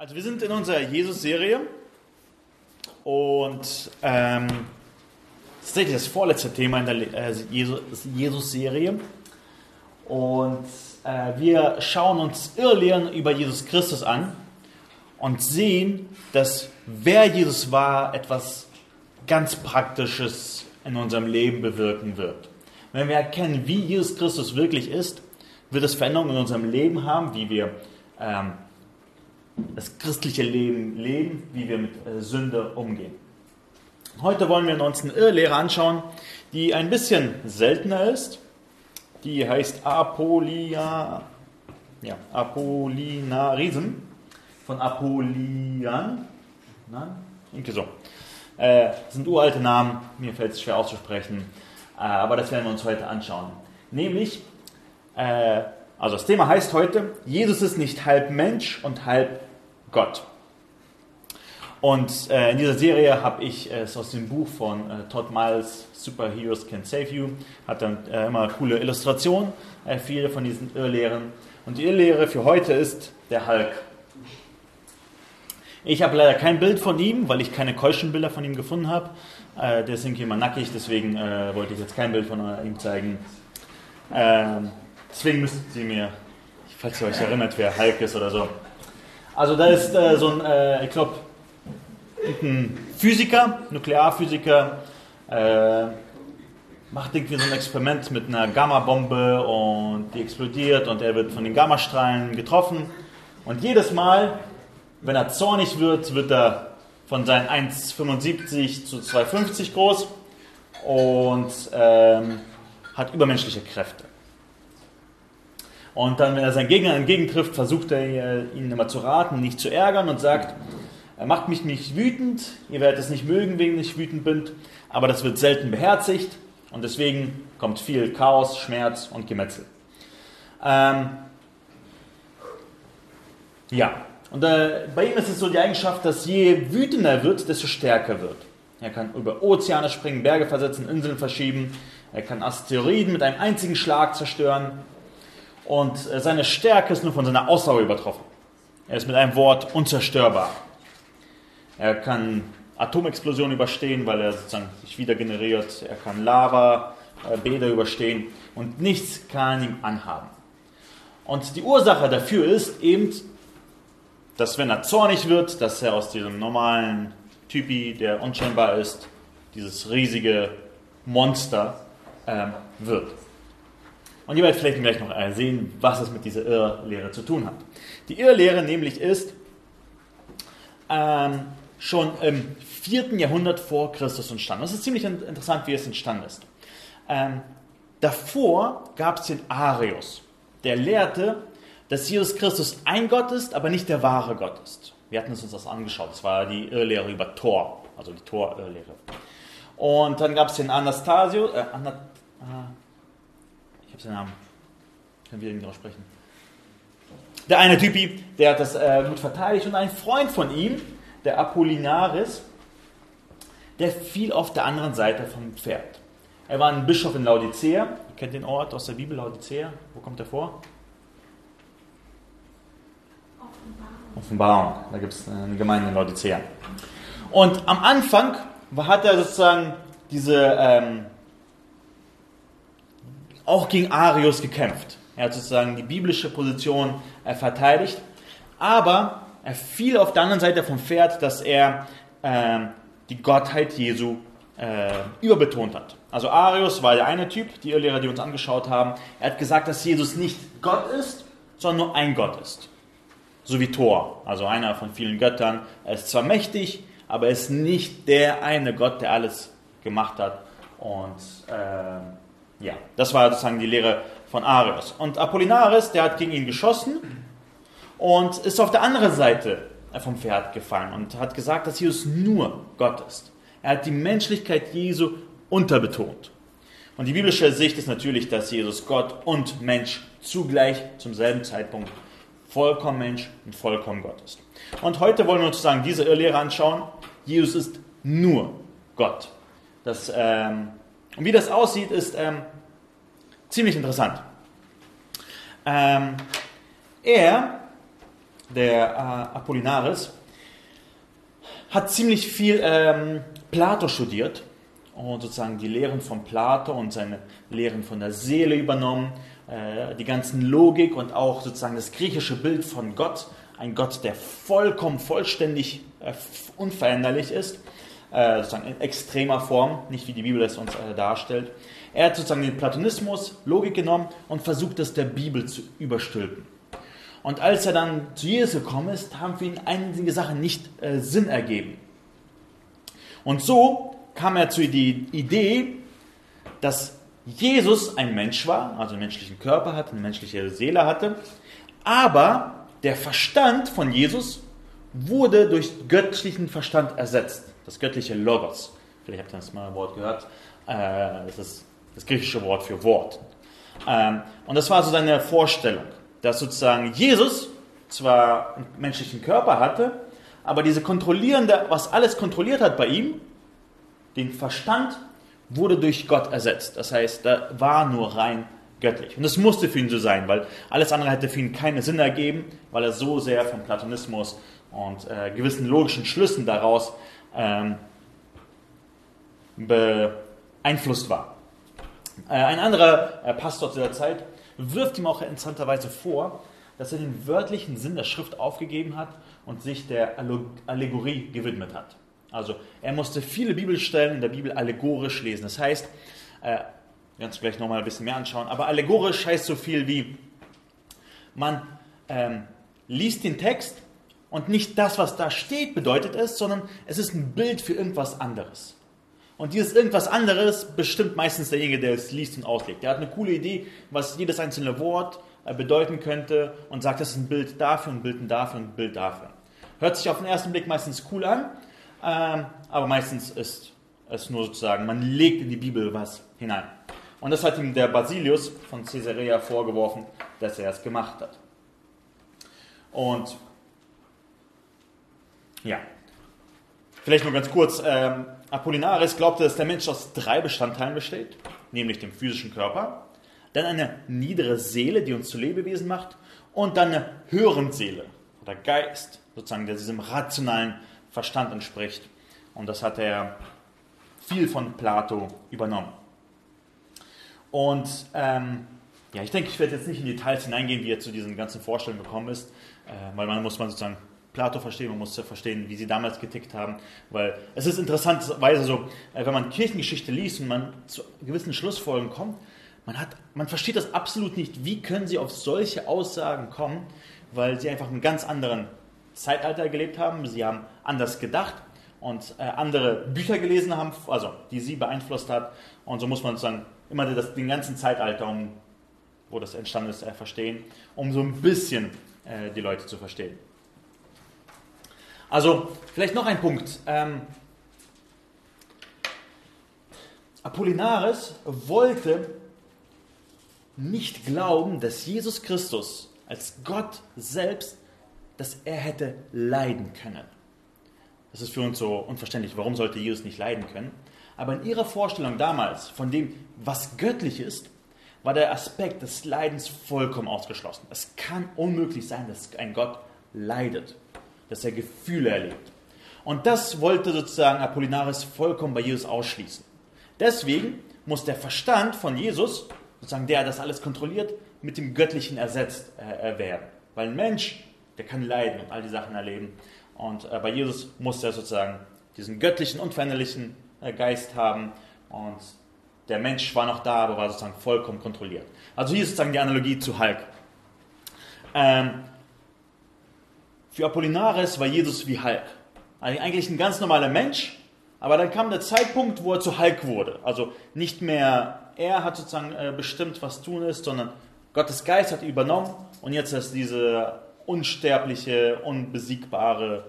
Also wir sind in unserer Jesus-Serie und ähm, das ist tatsächlich das vorletzte Thema in der äh, Jesus-Serie. Und äh, wir schauen uns Irrlehren über Jesus Christus an und sehen, dass wer Jesus war, etwas ganz Praktisches in unserem Leben bewirken wird. Wenn wir erkennen, wie Jesus Christus wirklich ist, wird es Veränderungen in unserem Leben haben, wie wir ähm, das christliche Leben leben, wie wir mit äh, Sünde umgehen. Heute wollen wir uns eine Irrlehre anschauen, die ein bisschen seltener ist. Die heißt Apolia, ja, Apollinarism von Apollian. Nein? Irgendwie so. Äh, sind uralte Namen, mir fällt es schwer auszusprechen, äh, aber das werden wir uns heute anschauen. Nämlich, äh, also das Thema heißt heute, Jesus ist nicht halb Mensch und halb Gott. Und äh, in dieser Serie habe ich es aus dem Buch von äh, Todd Miles, Superheroes Can Save You, hat dann äh, immer coole Illustrationen, äh, viele von diesen Irrlehren. Und die Irrlehre für heute ist der Hulk. Ich habe leider kein Bild von ihm, weil ich keine Keuschenbilder von ihm gefunden habe. Äh, der ist irgendwie immer nackig, deswegen äh, wollte ich jetzt kein Bild von ihm zeigen. Ähm, deswegen müsst ihr mir, falls ihr euch erinnert, wer Hulk ist oder so, also da ist äh, so ein, äh, ich glaube, Physiker, Nuklearphysiker, äh, macht irgendwie so ein Experiment mit einer Gamma-Bombe und die explodiert und er wird von den Gammastrahlen getroffen. Und jedes Mal, wenn er zornig wird, wird er von seinen 1,75 zu 2,50 groß und ähm, hat übermenschliche Kräfte. Und dann, wenn er seinen Gegner entgegentrifft, versucht er äh, ihn immer zu raten, nicht zu ärgern und sagt, er macht mich nicht wütend, ihr werdet es nicht mögen, wegen ich wütend bin, aber das wird selten beherzigt und deswegen kommt viel Chaos, Schmerz und Gemetzel. Ähm, ja, und äh, bei ihm ist es so die Eigenschaft, dass je wütender er wird, desto stärker wird. Er kann über Ozeane springen, Berge versetzen, Inseln verschieben, er kann Asteroiden mit einem einzigen Schlag zerstören und äh, seine Stärke ist nur von seiner Ausdauer übertroffen. Er ist mit einem Wort unzerstörbar. Er kann Atomexplosionen überstehen, weil er sozusagen sich wieder generiert. Er kann Lava, äh, Bäder überstehen und nichts kann ihm anhaben. Und die Ursache dafür ist eben, dass wenn er zornig wird, dass er aus diesem normalen Typi, der unscheinbar ist, dieses riesige Monster äh, wird. Und ihr werdet vielleicht gleich noch sehen, was es mit dieser Irrlehre zu tun hat. Die Irrlehre nämlich ist ähm, schon im 4. Jahrhundert vor Christus entstanden. Das ist ziemlich interessant, wie es entstanden ist. Ähm, davor gab es den Arius, der lehrte, dass Jesus Christus ein Gott ist, aber nicht der wahre Gott ist. Wir hatten uns das angeschaut. Das war die Irrlehre über Thor, also die Thor-Irrlehre. Und dann gab es den Anastasius, äh, Anat, äh, habe seinen Namen. Können wir ihn aussprechen. Der eine Typi, der hat das äh, gut verteidigt und ein Freund von ihm, der Apollinaris, der fiel auf der anderen Seite vom Pferd. Er war ein Bischof in Laodicea. Ihr kennt den Ort aus der Bibel, Laodicea. Wo kommt er vor? Offenbarung. Offenbarung. Da gibt es eine Gemeinde in Laodicea. Und am Anfang hat er sozusagen diese ähm, auch gegen Arius gekämpft. Er hat sozusagen die biblische Position äh, verteidigt, aber er fiel auf der anderen Seite vom Pferd, dass er äh, die Gottheit Jesu äh, überbetont hat. Also Arius war der eine Typ, die Irrlehrer, die uns angeschaut haben. Er hat gesagt, dass Jesus nicht Gott ist, sondern nur ein Gott ist. So wie Thor, also einer von vielen Göttern. Er ist zwar mächtig, aber er ist nicht der eine Gott, der alles gemacht hat und äh, ja, das war sozusagen die Lehre von Arius. Und Apollinaris, der hat gegen ihn geschossen und ist auf der anderen Seite vom Pferd gefallen und hat gesagt, dass Jesus nur Gott ist. Er hat die Menschlichkeit Jesu unterbetont. Und die biblische Sicht ist natürlich, dass Jesus Gott und Mensch zugleich zum selben Zeitpunkt vollkommen Mensch und vollkommen Gott ist. Und heute wollen wir uns sozusagen diese Irrlehre anschauen. Jesus ist nur Gott. Das ähm, und wie das aussieht, ist ähm, ziemlich interessant. Ähm, er der äh, Apollinaris, hat ziemlich viel ähm, Plato studiert und sozusagen die Lehren von Plato und seine Lehren von der Seele übernommen, äh, die ganzen Logik und auch sozusagen das griechische Bild von Gott, ein Gott, der vollkommen vollständig äh, unveränderlich ist, äh, sozusagen in extremer Form, nicht wie die Bibel es uns äh, darstellt. Er hat sozusagen den Platonismus, Logik genommen und versucht, das der Bibel zu überstülpen. Und als er dann zu Jesus gekommen ist, haben für ihn einige Sachen nicht äh, Sinn ergeben. Und so kam er zu der Idee, dass Jesus ein Mensch war, also einen menschlichen Körper hatte, eine menschliche Seele hatte, aber der Verstand von Jesus wurde durch göttlichen Verstand ersetzt. Das göttliche Logos. Vielleicht habt ihr das mal ein Wort gehört. Äh, das ist das griechische Wort für Wort. Ähm, und das war so seine Vorstellung dass sozusagen Jesus zwar einen menschlichen Körper hatte, aber diese kontrollierende, was alles kontrolliert hat bei ihm, den Verstand, wurde durch Gott ersetzt. Das heißt, da war nur rein göttlich. Und das musste für ihn so sein, weil alles andere hätte für ihn keinen Sinn ergeben, weil er so sehr vom Platonismus und äh, gewissen logischen Schlüssen daraus ähm, beeinflusst war. Äh, ein anderer äh, Pastor zu der Zeit wirft ihm auch interessanterweise vor, dass er den wörtlichen Sinn der Schrift aufgegeben hat und sich der Allegorie gewidmet hat. Also er musste viele Bibelstellen in der Bibel allegorisch lesen. Das heißt, äh, wir werden uns gleich nochmal ein bisschen mehr anschauen, aber allegorisch heißt so viel wie, man ähm, liest den Text und nicht das, was da steht, bedeutet es, sondern es ist ein Bild für irgendwas anderes. Und dieses irgendwas anderes bestimmt meistens derjenige, der es liest und auslegt. Der hat eine coole Idee, was jedes einzelne Wort äh, bedeuten könnte und sagt, das ist ein Bild dafür, ein Bild dafür, ein Bild dafür. Hört sich auf den ersten Blick meistens cool an, ähm, aber meistens ist es nur sozusagen, man legt in die Bibel was hinein. Und das hat ihm der Basilius von Caesarea vorgeworfen, dass er es gemacht hat. Und ja, vielleicht nur ganz kurz, ähm, Apollinaris glaubte, dass der Mensch aus drei Bestandteilen besteht, nämlich dem physischen Körper, dann eine niedere Seele, die uns zu Lebewesen macht, und dann eine höhere Seele oder Geist, sozusagen, der diesem rationalen Verstand entspricht. Und das hat er viel von Plato übernommen. Und ähm, ja, ich denke, ich werde jetzt nicht in Details hineingehen, wie er zu diesen ganzen Vorstellungen gekommen ist, äh, weil man muss man sozusagen Plato verstehen, man muss verstehen, wie sie damals getickt haben, weil es ist interessanterweise so, äh, wenn man Kirchengeschichte liest und man zu gewissen Schlussfolgerungen kommt, man, hat, man versteht das absolut nicht, wie können sie auf solche Aussagen kommen, weil sie einfach in einem ganz anderen Zeitalter gelebt haben, sie haben anders gedacht und äh, andere Bücher gelesen haben, also die sie beeinflusst hat und so muss man sozusagen immer das, den ganzen Zeitalter, um, wo das entstanden ist, äh, verstehen, um so ein bisschen die Leute zu verstehen. Also vielleicht noch ein Punkt. Ähm, Apollinaris wollte nicht glauben, dass Jesus Christus als Gott selbst, dass er hätte leiden können. Das ist für uns so unverständlich. Warum sollte Jesus nicht leiden können? Aber in ihrer Vorstellung damals von dem, was göttlich ist, war der Aspekt des Leidens vollkommen ausgeschlossen. Es kann unmöglich sein, dass ein Gott leidet dass er Gefühle erlebt. Und das wollte sozusagen Apollinaris vollkommen bei Jesus ausschließen. Deswegen muss der Verstand von Jesus, sozusagen der das alles kontrolliert, mit dem Göttlichen ersetzt äh, werden. Weil ein Mensch, der kann leiden und all die Sachen erleben. Und äh, bei Jesus muss er sozusagen diesen göttlichen, unveränderlichen äh, Geist haben. Und der Mensch war noch da, aber war sozusagen vollkommen kontrolliert. Also hier ist sozusagen die Analogie zu Hulk. Ähm, für Apollinaris war Jesus wie Hulk. Eigentlich ein ganz normaler Mensch, aber dann kam der Zeitpunkt, wo er zu Hulk wurde. Also nicht mehr er hat sozusagen äh, bestimmt, was tun ist, sondern Gottes Geist hat übernommen und jetzt ist dieser unsterbliche, unbesiegbare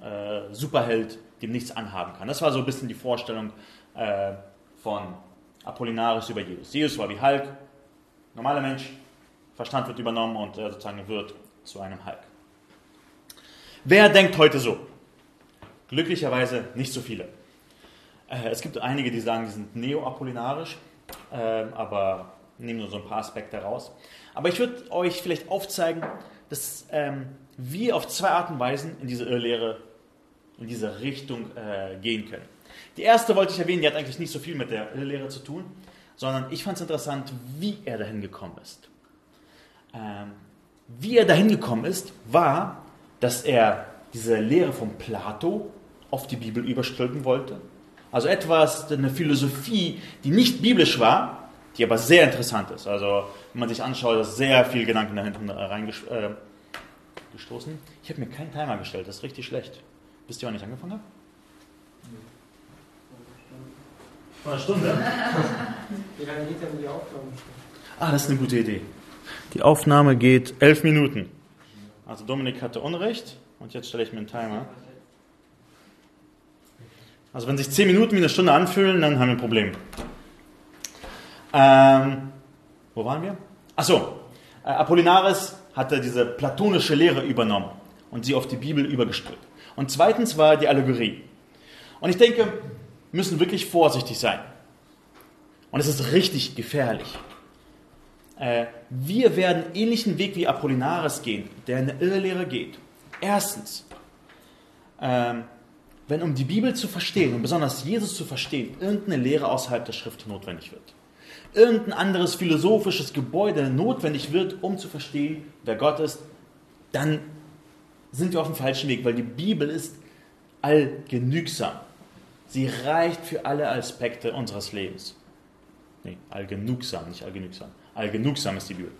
äh, Superheld, dem nichts anhaben kann. Das war so ein bisschen die Vorstellung äh, von Apollinaris über Jesus. Jesus war wie Hulk, normaler Mensch, Verstand wird übernommen und er sozusagen wird zu einem Hulk. Wer denkt heute so? Glücklicherweise nicht so viele. Äh, es gibt einige, die sagen, die sind neo-apollinarisch, ähm, aber nehmen nur so ein paar Aspekte raus. Aber ich würde euch vielleicht aufzeigen, dass ähm, wir auf zwei Arten und Weisen in diese Irrlehre, in diese Richtung äh, gehen können. Die erste wollte ich erwähnen, die hat eigentlich nicht so viel mit der Irrlehre zu tun, sondern ich fand es interessant, wie er dahin gekommen ist. Ähm, wie er dahin gekommen ist, war, dass er diese Lehre von Plato auf die Bibel überstülpen wollte. Also etwas, eine Philosophie, die nicht biblisch war, die aber sehr interessant ist. Also wenn man sich anschaut, ist sehr viel Gedanken da hinten reingestoßen. Äh, ich habe mir keinen Timer gestellt, das ist richtig schlecht. Wisst ihr, wann ich angefangen habe? Vor einer Stunde. Wie lange geht denn die Aufnahme? Ah, das ist eine gute Idee. Die Aufnahme geht elf Minuten. Also Dominik hatte Unrecht und jetzt stelle ich mir einen Timer. Also wenn sich zehn Minuten wie eine Stunde anfühlen, dann haben wir ein Problem. Ähm, wo waren wir? Achso, äh, Apollinaris hatte diese platonische Lehre übernommen und sie auf die Bibel übergestülpt. Und zweitens war die Allegorie. Und ich denke, wir müssen wirklich vorsichtig sein. Und es ist richtig gefährlich. Äh, wir werden ähnlichen Weg wie Apollinaris gehen, der in eine Irrlehre geht. Erstens, ähm, wenn um die Bibel zu verstehen und besonders Jesus zu verstehen, irgendeine Lehre außerhalb der Schrift notwendig wird. Irgendein anderes philosophisches Gebäude notwendig wird, um zu verstehen, wer Gott ist, dann sind wir auf dem falschen Weg, weil die Bibel ist allgenügsam. Sie reicht für alle Aspekte unseres Lebens. Nee, allgenugsam, nicht allgenügsam. Allgenugsam ist die Bibel.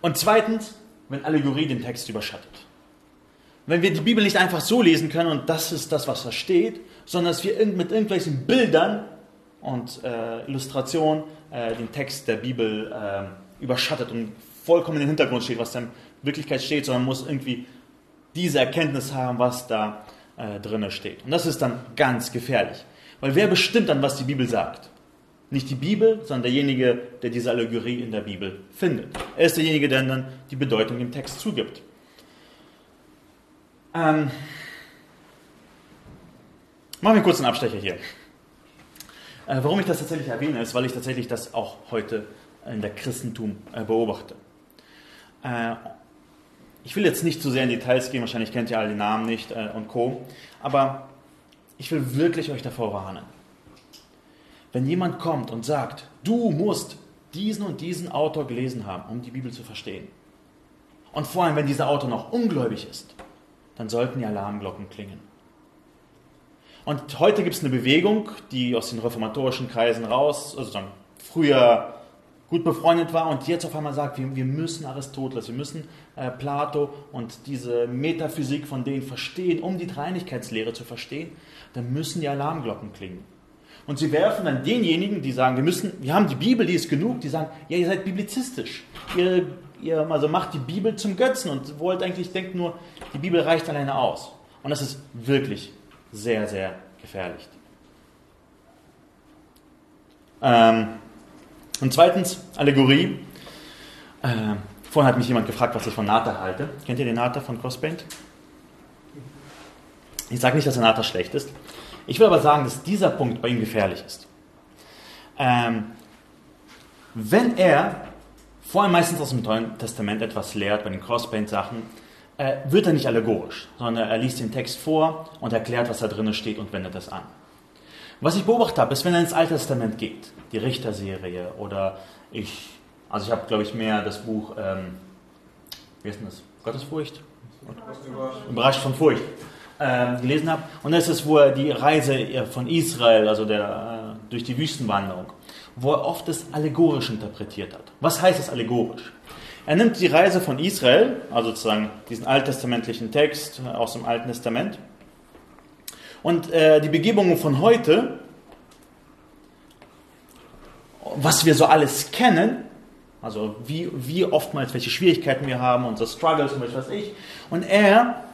Und zweitens, wenn Allegorie den Text überschattet. Wenn wir die Bibel nicht einfach so lesen können und das ist das, was da steht, sondern dass wir mit irgendwelchen Bildern und äh, Illustrationen äh, den Text der Bibel äh, überschattet und vollkommen in den Hintergrund steht, was da in Wirklichkeit steht, sondern muss irgendwie diese Erkenntnis haben, was da äh, drin steht. Und das ist dann ganz gefährlich. Weil wer bestimmt dann, was die Bibel sagt? Nicht die Bibel, sondern derjenige, der diese Allegorie in der Bibel findet. Er ist derjenige, der dann die Bedeutung dem Text zugibt. Ähm, machen wir kurz einen Abstecher hier. Äh, warum ich das tatsächlich erwähne, ist, weil ich tatsächlich das auch heute in der Christentum äh, beobachte. Äh, ich will jetzt nicht zu sehr in Details gehen, wahrscheinlich kennt ihr alle die Namen nicht äh, und Co. Aber ich will wirklich euch davor warnen wenn jemand kommt und sagt, du musst diesen und diesen Autor gelesen haben, um die Bibel zu verstehen. Und vor allem, wenn dieser Autor noch ungläubig ist, dann sollten die Alarmglocken klingen. Und heute gibt es eine Bewegung, die aus den reformatorischen Kreisen raus, also dann früher gut befreundet war und jetzt auf einmal sagt, wir, wir müssen Aristoteles, wir müssen äh, Plato und diese Metaphysik von denen verstehen, um die Dreinigkeitslehre zu verstehen, dann müssen die Alarmglocken klingen. Und sie werfen dann denjenigen, die sagen, wir müssen, wir haben die Bibel, die ist genug, die sagen, ja, ihr seid biblizistisch. Ihr, ihr also macht die Bibel zum Götzen und wollt eigentlich, denkt nur, die Bibel reicht alleine aus. Und das ist wirklich sehr, sehr gefährlich. Ähm, und zweitens, Allegorie. Äh, vorhin hat mich jemand gefragt, was ich von Nata halte. Kennt ihr den Nata von Crossband? Ich sage nicht, dass der Nata schlecht ist. Ich will aber sagen, dass dieser Punkt bei ihm gefährlich ist. Ähm, wenn er, vor allem meistens aus dem Neuen Testament etwas lehrt, bei den Crosspaint-Sachen, äh, wird er nicht allegorisch, sondern er liest den Text vor und erklärt, was da drin steht und wendet das an. Was ich beobachtet habe, ist, wenn er ins Alte Testament geht, die Richterserie oder ich, also ich habe, glaube ich, mehr das Buch, ähm, wie ist denn das? Gottesfurcht? Überrascht von Furcht äh, gelesen habe. Und das ist, wo er die Reise von Israel, also der, äh, durch die Wüstenwanderung, wo er oft das allegorisch interpretiert hat. Was heißt das allegorisch? Er nimmt die Reise von Israel, also sozusagen diesen alttestamentlichen Text aus dem Alten Testament, und äh, die Begebungen von heute, was wir so alles kennen, also wie, wie oftmals welche Schwierigkeiten wir haben, unsere Struggles und was weiß ich, und er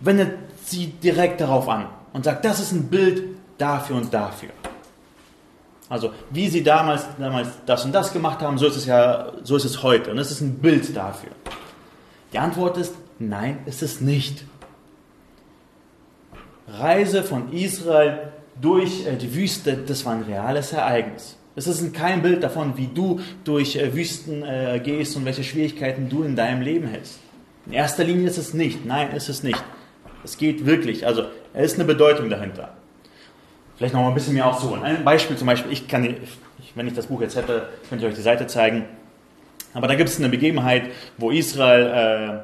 wendet sie direkt darauf an und sagt, das ist ein Bild dafür und dafür. Also wie sie damals, damals das und das gemacht haben, so ist es ja, so ist es heute. Und es ist ein Bild dafür. Die Antwort ist, nein, ist es nicht. Reise von Israel durch äh, die Wüste, das war ein reales Ereignis. Es ist kein Bild davon, wie du durch äh, Wüsten äh, gehst und welche Schwierigkeiten du in deinem Leben hast. In erster Linie ist es nicht. Nein, ist es nicht. Es geht wirklich. Also, es ist eine Bedeutung dahinter. Vielleicht noch mal ein bisschen mehr auszuholen. Ein Beispiel zum Beispiel, ich kann, wenn ich das Buch jetzt hätte, könnte ich euch die Seite zeigen. Aber da gibt es eine Begebenheit, wo Israel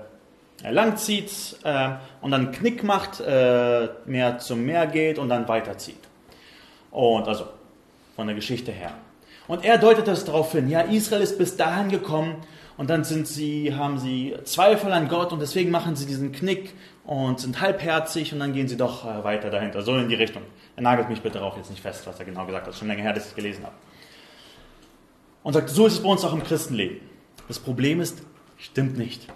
äh, langzieht äh, und dann einen Knick macht, äh, mehr zum Meer geht und dann weiterzieht. Und also von der Geschichte her. Und er deutet das darauf hin, ja, Israel ist bis dahin gekommen und dann sind sie, haben sie Zweifel an Gott und deswegen machen sie diesen Knick und sind halbherzig und dann gehen sie doch äh, weiter dahinter, so in die Richtung. Er nagelt mich bitte darauf jetzt nicht fest, was er genau gesagt hat, schon länger her, dass ich es gelesen habe. Und sagt, so ist es bei uns auch im Christenleben. Das Problem ist, stimmt nicht.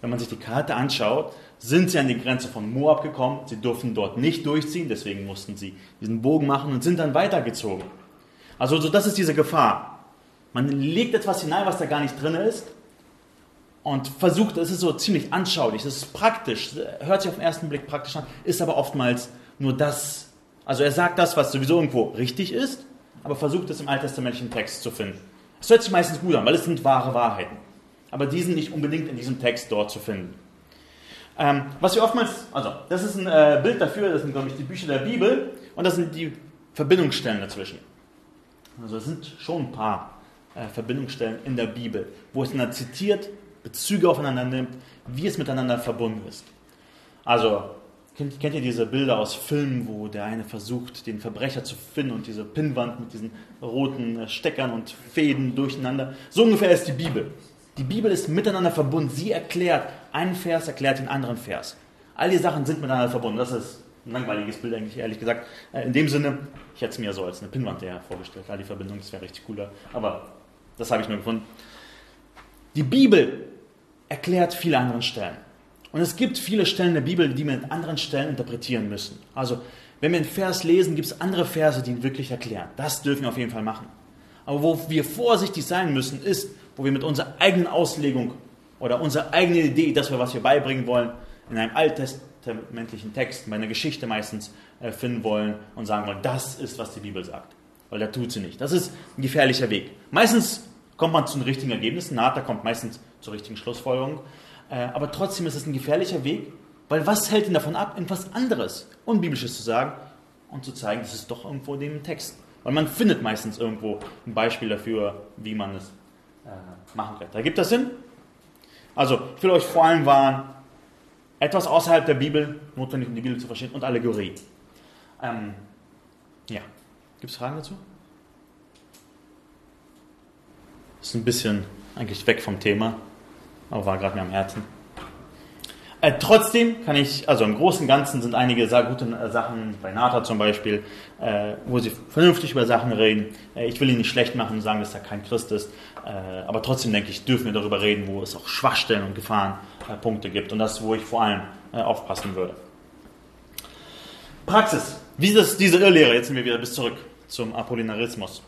Wenn man sich die Karte anschaut, sind sie an die Grenze von Moab gekommen, sie durften dort nicht durchziehen, deswegen mussten sie diesen Bogen machen und sind dann weitergezogen. Also so, das ist diese Gefahr. Man legt etwas hinein, was da gar nicht drin ist und versucht, es ist so ziemlich anschaulich, es ist praktisch, hört sich auf den ersten Blick praktisch an, ist aber oftmals nur das. Also er sagt das, was sowieso irgendwo richtig ist, aber versucht es im alttestamentlichen Text zu finden. Es hört sich meistens gut an, weil es sind wahre Wahrheiten. Aber die sind nicht unbedingt in diesem Text dort zu finden. Ähm, was wir oftmals, also das ist ein äh, Bild dafür, das sind glaube ich die Bücher der Bibel und das sind die Verbindungsstellen dazwischen. Also es sind schon ein paar äh, Verbindungsstellen in der Bibel, wo es dann zitiert, Bezüge aufeinander nimmt, wie es miteinander verbunden ist. Also kennt, kennt ihr diese Bilder aus Filmen, wo der eine versucht, den Verbrecher zu finden und diese Pinnwand mit diesen roten äh, Steckern und Fäden durcheinander? So ungefähr ist die Bibel. Die Bibel ist miteinander verbunden. Sie erklärt, ein Vers erklärt den anderen Vers. All die Sachen sind miteinander verbunden. Das ist ein langweiliges Bild eigentlich, ehrlich gesagt. Äh, in dem Sinne, ich hätte es mir so als eine Pinnwand vorgestellt. All die Verbindung, das wäre richtig cooler. Aber das habe ich nur gefunden. Die Bibel erklärt viele andere Stellen. Und es gibt viele Stellen der Bibel, die wir mit anderen Stellen interpretieren müssen. Also, wenn wir einen Vers lesen, gibt es andere Verse, die ihn wirklich erklären. Das dürfen wir auf jeden Fall machen. Aber wo wir vorsichtig sein müssen, ist, wo wir mit unserer eigenen Auslegung oder unserer eigenen Idee, das wir, was wir beibringen wollen, in einem alttestamentlichen Text, bei einer Geschichte meistens äh, finden wollen und sagen wollen, das ist, was die Bibel sagt. Weil da tut sie nicht. Das ist ein gefährlicher Weg. Meistens kommt man zu den richtigen Ergebnissen, Nata kommt meistens zur richtigen Schlussfolgerung. Äh, aber trotzdem ist es ein gefährlicher Weg, weil was hält ihn davon ab, etwas anderes, Unbiblisches zu sagen und zu zeigen, das ist doch irgendwo in dem Text. Weil man findet meistens irgendwo ein Beispiel dafür, wie man es äh, machen kann. Da gibt das Sinn? Also, ich will euch vor allem warnen, etwas außerhalb der Bibel, notwendig um die Bibel zu verstehen, und Allegorie. Ähm, ja, gibt es Fragen dazu? Ist ein bisschen eigentlich weg vom Thema, aber war gerade mir am Herzen. Äh, trotzdem kann ich, also im Großen und Ganzen sind einige sehr gute äh, Sachen, bei Nata zum Beispiel, äh, wo sie vernünftig über Sachen reden. Äh, ich will ihn nicht schlecht machen und sagen, dass er kein Christ ist, äh, aber trotzdem denke ich, dürfen wir darüber reden, wo es auch Schwachstellen und Gefahrenpunkte gibt und das, wo ich vor allem aufpassen würde. Praxis. Wie ist diese Irrlehre? Jetzt sind wir wieder bis zurück zum Apollinarismus.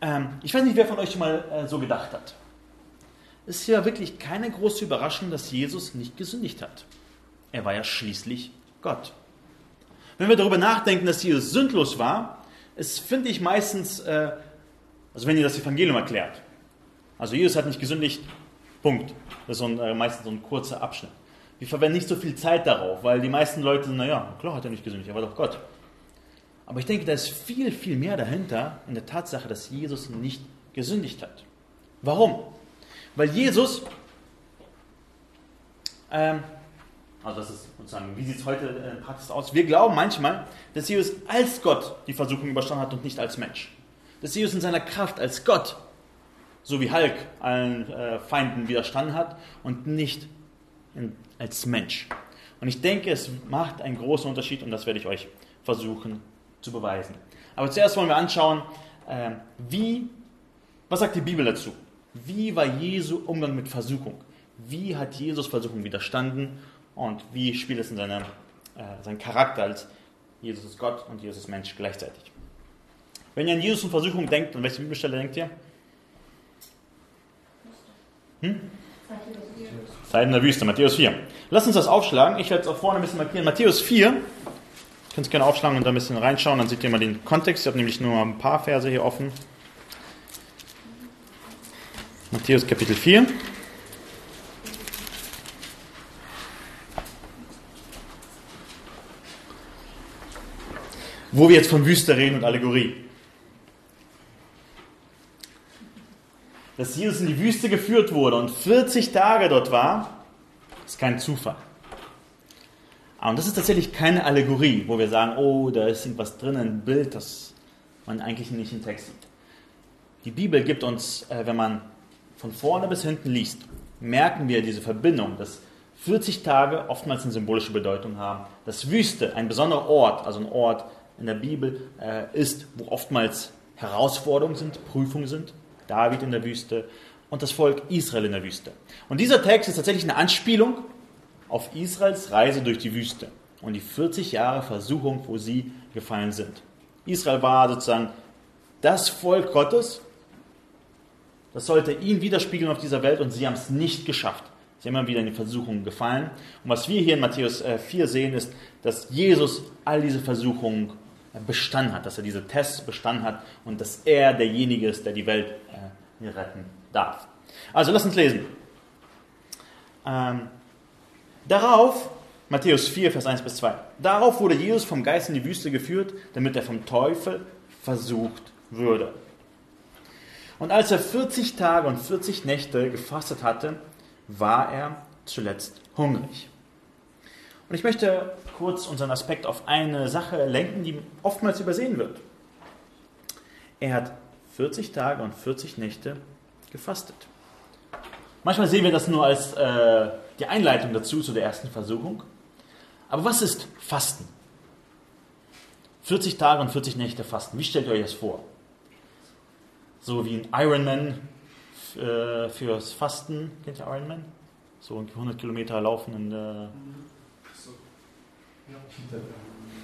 Ähm, ich weiß nicht, wer von euch schon mal so gedacht hat ist ja wirklich keine große Überraschung, dass Jesus nicht gesündigt hat. Er war ja schließlich Gott. Wenn wir darüber nachdenken, dass Jesus sündlos war, ist, finde ich meistens, äh, also wenn ihr das Evangelium erklärt, also Jesus hat nicht gesündigt, Punkt. Das ist so ein, äh, meistens so ein kurzer Abschnitt. Wir verwenden nicht so viel Zeit darauf, weil die meisten Leute, naja, klar hat er nicht gesündigt, er war doch Gott. Aber ich denke, da ist viel, viel mehr dahinter in der Tatsache, dass Jesus nicht gesündigt hat. Warum? Weil Jesus, ähm, also das ist sozusagen, wie sieht es heute in Praxis aus? Wir glauben manchmal, dass Jesus als Gott die Versuchung überstanden hat und nicht als Mensch. Dass Jesus in seiner Kraft als Gott, so wie Hulk, allen äh, Feinden widerstanden hat und nicht in, als Mensch. Und ich denke, es macht einen großen Unterschied und das werde ich euch versuchen zu beweisen. Aber zuerst wollen wir anschauen, äh, wie, was sagt die Bibel dazu? Wie war Jesu Umgang mit Versuchung? Wie hat Jesus Versuchung widerstanden und wie spielt es in seinem äh, seinen Charakter als Jesus ist Gott und Jesus ist Mensch gleichzeitig? Wenn ihr an Jesus und Versuchung denkt, an welche Bibelstelle denkt ihr? Hm? Zeit in der Wüste, Matthäus 4. Lass uns das aufschlagen. Ich werde es auch vorne ein bisschen markieren. Matthäus 4. Könnt es gerne aufschlagen und da ein bisschen reinschauen, dann seht ihr mal den Kontext. Ich habe nämlich nur ein paar Verse hier offen. Matthäus Kapitel 4. Wo wir jetzt von Wüste reden und Allegorie. Dass Jesus in die Wüste geführt wurde und 40 Tage dort war, ist kein Zufall. Und das ist tatsächlich keine Allegorie, wo wir sagen, oh, da ist irgendwas drin, ein Bild, das man eigentlich nicht im Text sieht. Die Bibel gibt uns, äh, wenn man von vorne bis hinten liest, merken wir diese Verbindung, dass 40 Tage oftmals eine symbolische Bedeutung haben, dass Wüste ein besonderer Ort, also ein Ort in der Bibel äh, ist, wo oftmals Herausforderungen sind, Prüfungen sind. David in der Wüste und das Volk Israel in der Wüste. Und dieser Text ist tatsächlich eine Anspielung auf Israels Reise durch die Wüste und die 40 Jahre Versuchung, wo sie gefallen sind. Israel war sozusagen das Volk Gottes, das sollte ihn widerspiegeln auf dieser Welt und sie haben es nicht geschafft. Sie haben immer wieder in die Versuchungen gefallen. Und was wir hier in Matthäus 4 äh, sehen, ist, dass Jesus all diese Versuchungen äh, bestanden hat, dass er diese Tests bestanden hat und dass er derjenige ist, der die Welt äh, retten darf. Also lass uns lesen. Ähm, darauf, Matthäus 4, Vers 1 bis 2, darauf wurde Jesus vom Geist in die Wüste geführt, damit er vom Teufel versucht würde. Und als er 40 Tage und 40 Nächte gefastet hatte, war er zuletzt hungrig. Und ich möchte kurz unseren Aspekt auf eine Sache lenken, die oftmals übersehen wird. Er hat 40 Tage und 40 Nächte gefastet. Manchmal sehen wir das nur als äh, die Einleitung dazu, zu der ersten Versuchung. Aber was ist Fasten? 40 Tage und 40 Nächte Fasten. Wie stellt ihr euch das vor? so wie ein Ironman äh, fürs Fasten. Kennt ihr Ironman? So 100 Kilometer laufen in der.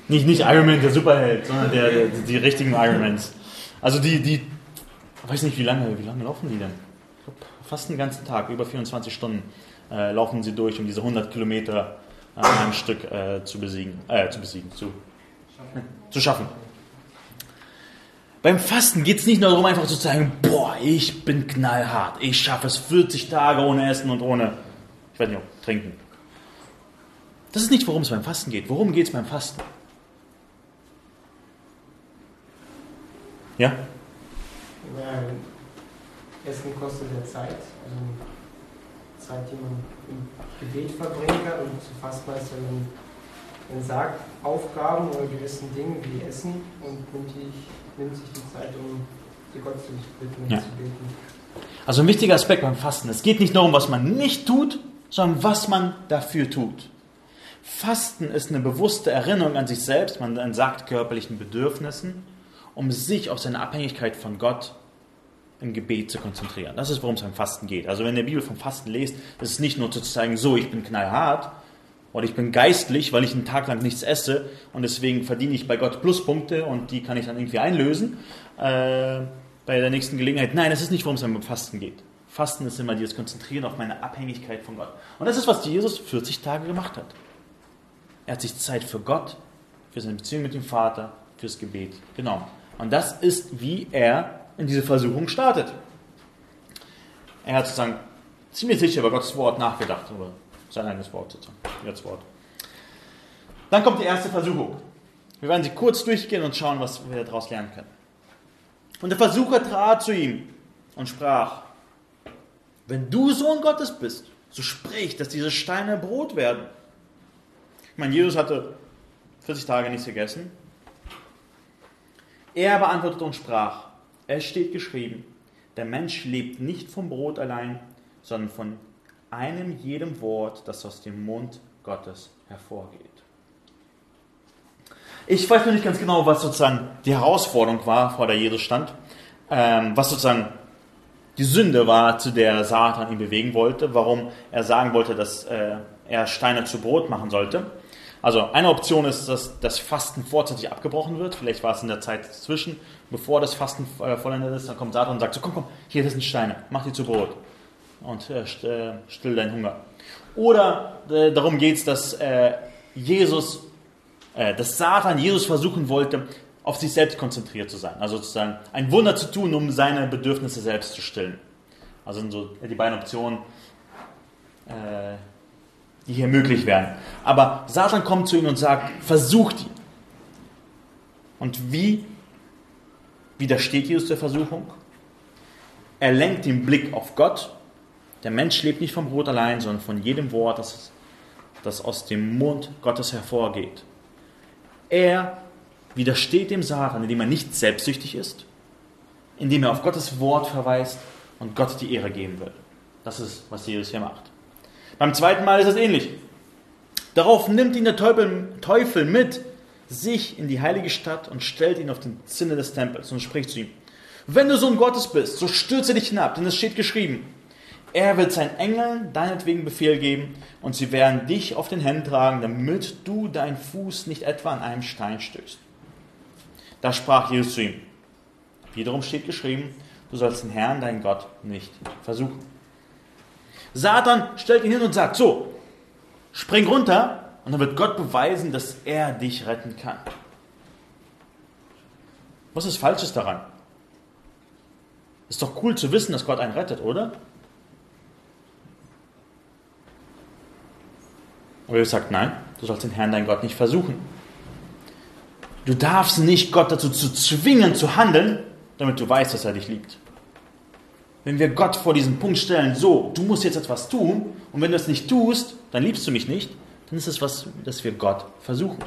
Nicht, nicht Ironman, der Superheld, sondern der, der, die richtigen Ironmans. Also die, die, ich weiß nicht, wie lange, wie lange laufen die denn? Ich glaube, fast den ganzen Tag, über 24 Stunden äh, laufen sie durch, um diese 100 Kilometer an einem Stück äh, zu besiegen, äh, zu besiegen, zu, zu schaffen. Beim Fasten geht es nicht nur darum, einfach zu sagen, boah, ich bin knallhart, ich schaffe es 40 Tage ohne Essen und ohne, ich weiß nicht, trinken. Das ist nicht, worum es beim Fasten geht. Worum geht es beim Fasten? Ja? ja? Essen kostet ja Zeit, also Zeit, die man im Gebet verbringen kann und zu Fasten heißt ja, man, man sagt Aufgaben oder gewissen Dingen wie Essen und nimmt die nimmt sich die Zeit, um die Gott zu bitten ja. zu beten. Also ein wichtiger Aspekt beim Fasten. Es geht nicht nur um, was man nicht tut, sondern was man dafür tut. Fasten ist eine bewusste Erinnerung an sich selbst, man entsagt körperlichen Bedürfnissen, um sich auf seine Abhängigkeit von Gott im Gebet zu konzentrieren. Das ist, worum es beim Fasten geht. Also wenn ihr die Bibel vom Fasten lest, ist es nicht nur zu zeigen, so, ich bin knallhart, oder ich bin geistlich, weil ich einen Tag lang nichts esse und deswegen verdiene ich bei Gott Pluspunkte und die kann ich dann irgendwie einlösen äh, bei der nächsten Gelegenheit. Nein, das ist nicht, worum es beim Fasten geht. Fasten ist immer dieses Konzentrieren auf meine Abhängigkeit von Gott. Und das ist, was Jesus 40 Tage gemacht hat. Er hat sich Zeit für Gott, für seine Beziehung mit dem Vater, fürs Gebet genommen. Und das ist, wie er in diese Versuchung startet. Er hat sozusagen ziemlich sicher über Gottes Wort nachgedacht, über sein eigenes Wort sozusagen. Jetzt Wort. Dann kommt die erste Versuchung. Wir werden sie kurz durchgehen und schauen, was wir daraus lernen können. Und der Versucher trat zu ihm und sprach, wenn du Sohn Gottes bist, so sprich, dass diese Steine Brot werden. Ich meine, Jesus hatte 40 Tage nichts gegessen. Er beantwortete und sprach, es steht geschrieben, der Mensch lebt nicht vom Brot allein, sondern von einem jedem Wort, das aus dem Mund Gottes hervorgeht. Ich weiß noch nicht ganz genau, was sozusagen die Herausforderung war, vor der Jesus stand, ähm, was sozusagen die Sünde war, zu der Satan ihn bewegen wollte, warum er sagen wollte, dass äh, er Steine zu Brot machen sollte. Also eine Option ist, dass das Fasten vorzeitig abgebrochen wird. Vielleicht war es in der Zeit zwischen, bevor das Fasten äh, vollendet ist. Dann kommt Satan und sagt so, komm, komm, hier, sind Steine, mach die zu Brot und äh, äh, still deinen Hunger. Oder äh, darum geht es, dass äh, Jesus, dass Satan Jesus versuchen wollte, auf sich selbst konzentriert zu sein. Also sozusagen ein Wunder zu tun, um seine Bedürfnisse selbst zu stillen. Also sind so die beiden Optionen, äh, die hier möglich wären. Aber Satan kommt zu ihm und sagt, versucht ihn. Und wie widersteht Jesus der Versuchung? Er lenkt den Blick auf Gott. Der Mensch lebt nicht vom Brot allein, sondern von jedem Wort, das, das aus dem Mund Gottes hervorgeht. Er widersteht dem Satan, indem er nicht selbstsüchtig ist, indem er auf Gottes Wort verweist und Gott die Ehre geben will. Das ist, was Jesus hier macht. Beim zweiten Mal ist es ähnlich. Darauf nimmt ihn der Teufel mit sich in die heilige Stadt und stellt ihn auf den Zinne des Tempels und spricht zu ihm, wenn du Sohn Gottes bist, so stürze dich hinab, denn es steht geschrieben, er wird seinen Engeln deinetwegen Befehl geben und sie werden dich auf den Händen tragen, damit du deinen Fuß nicht etwa an einem Stein stößt. Da sprach Jesus zu ihm. Wiederum steht geschrieben, du sollst den Herrn, deinen Gott, nicht versuchen. Satan stellt ihn hin und sagt, so, spring runter und dann wird Gott beweisen, dass er dich retten kann. Was ist Falsches daran? Ist doch cool zu wissen, dass Gott einen rettet, oder? Aber Jesus sagt, nein, du sollst den Herrn, dein Gott, nicht versuchen. Du darfst nicht Gott dazu zu zwingen, zu handeln, damit du weißt, dass er dich liebt. Wenn wir Gott vor diesen Punkt stellen, so, du musst jetzt etwas tun, und wenn du es nicht tust, dann liebst du mich nicht, dann ist es was, das wir Gott versuchen.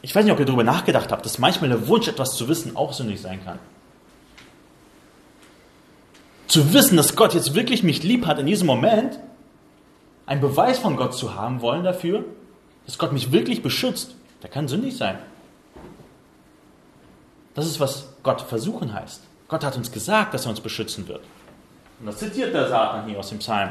Ich weiß nicht, ob ihr darüber nachgedacht habt, dass manchmal der Wunsch, etwas zu wissen, auch sündig sein kann. Zu wissen, dass Gott jetzt wirklich mich lieb hat in diesem Moment, einen Beweis von Gott zu haben wollen dafür, dass Gott mich wirklich beschützt, der kann sündig sein. Das ist, was Gott versuchen heißt. Gott hat uns gesagt, dass er uns beschützen wird. Und das zitiert der Satan hier aus dem Psalm.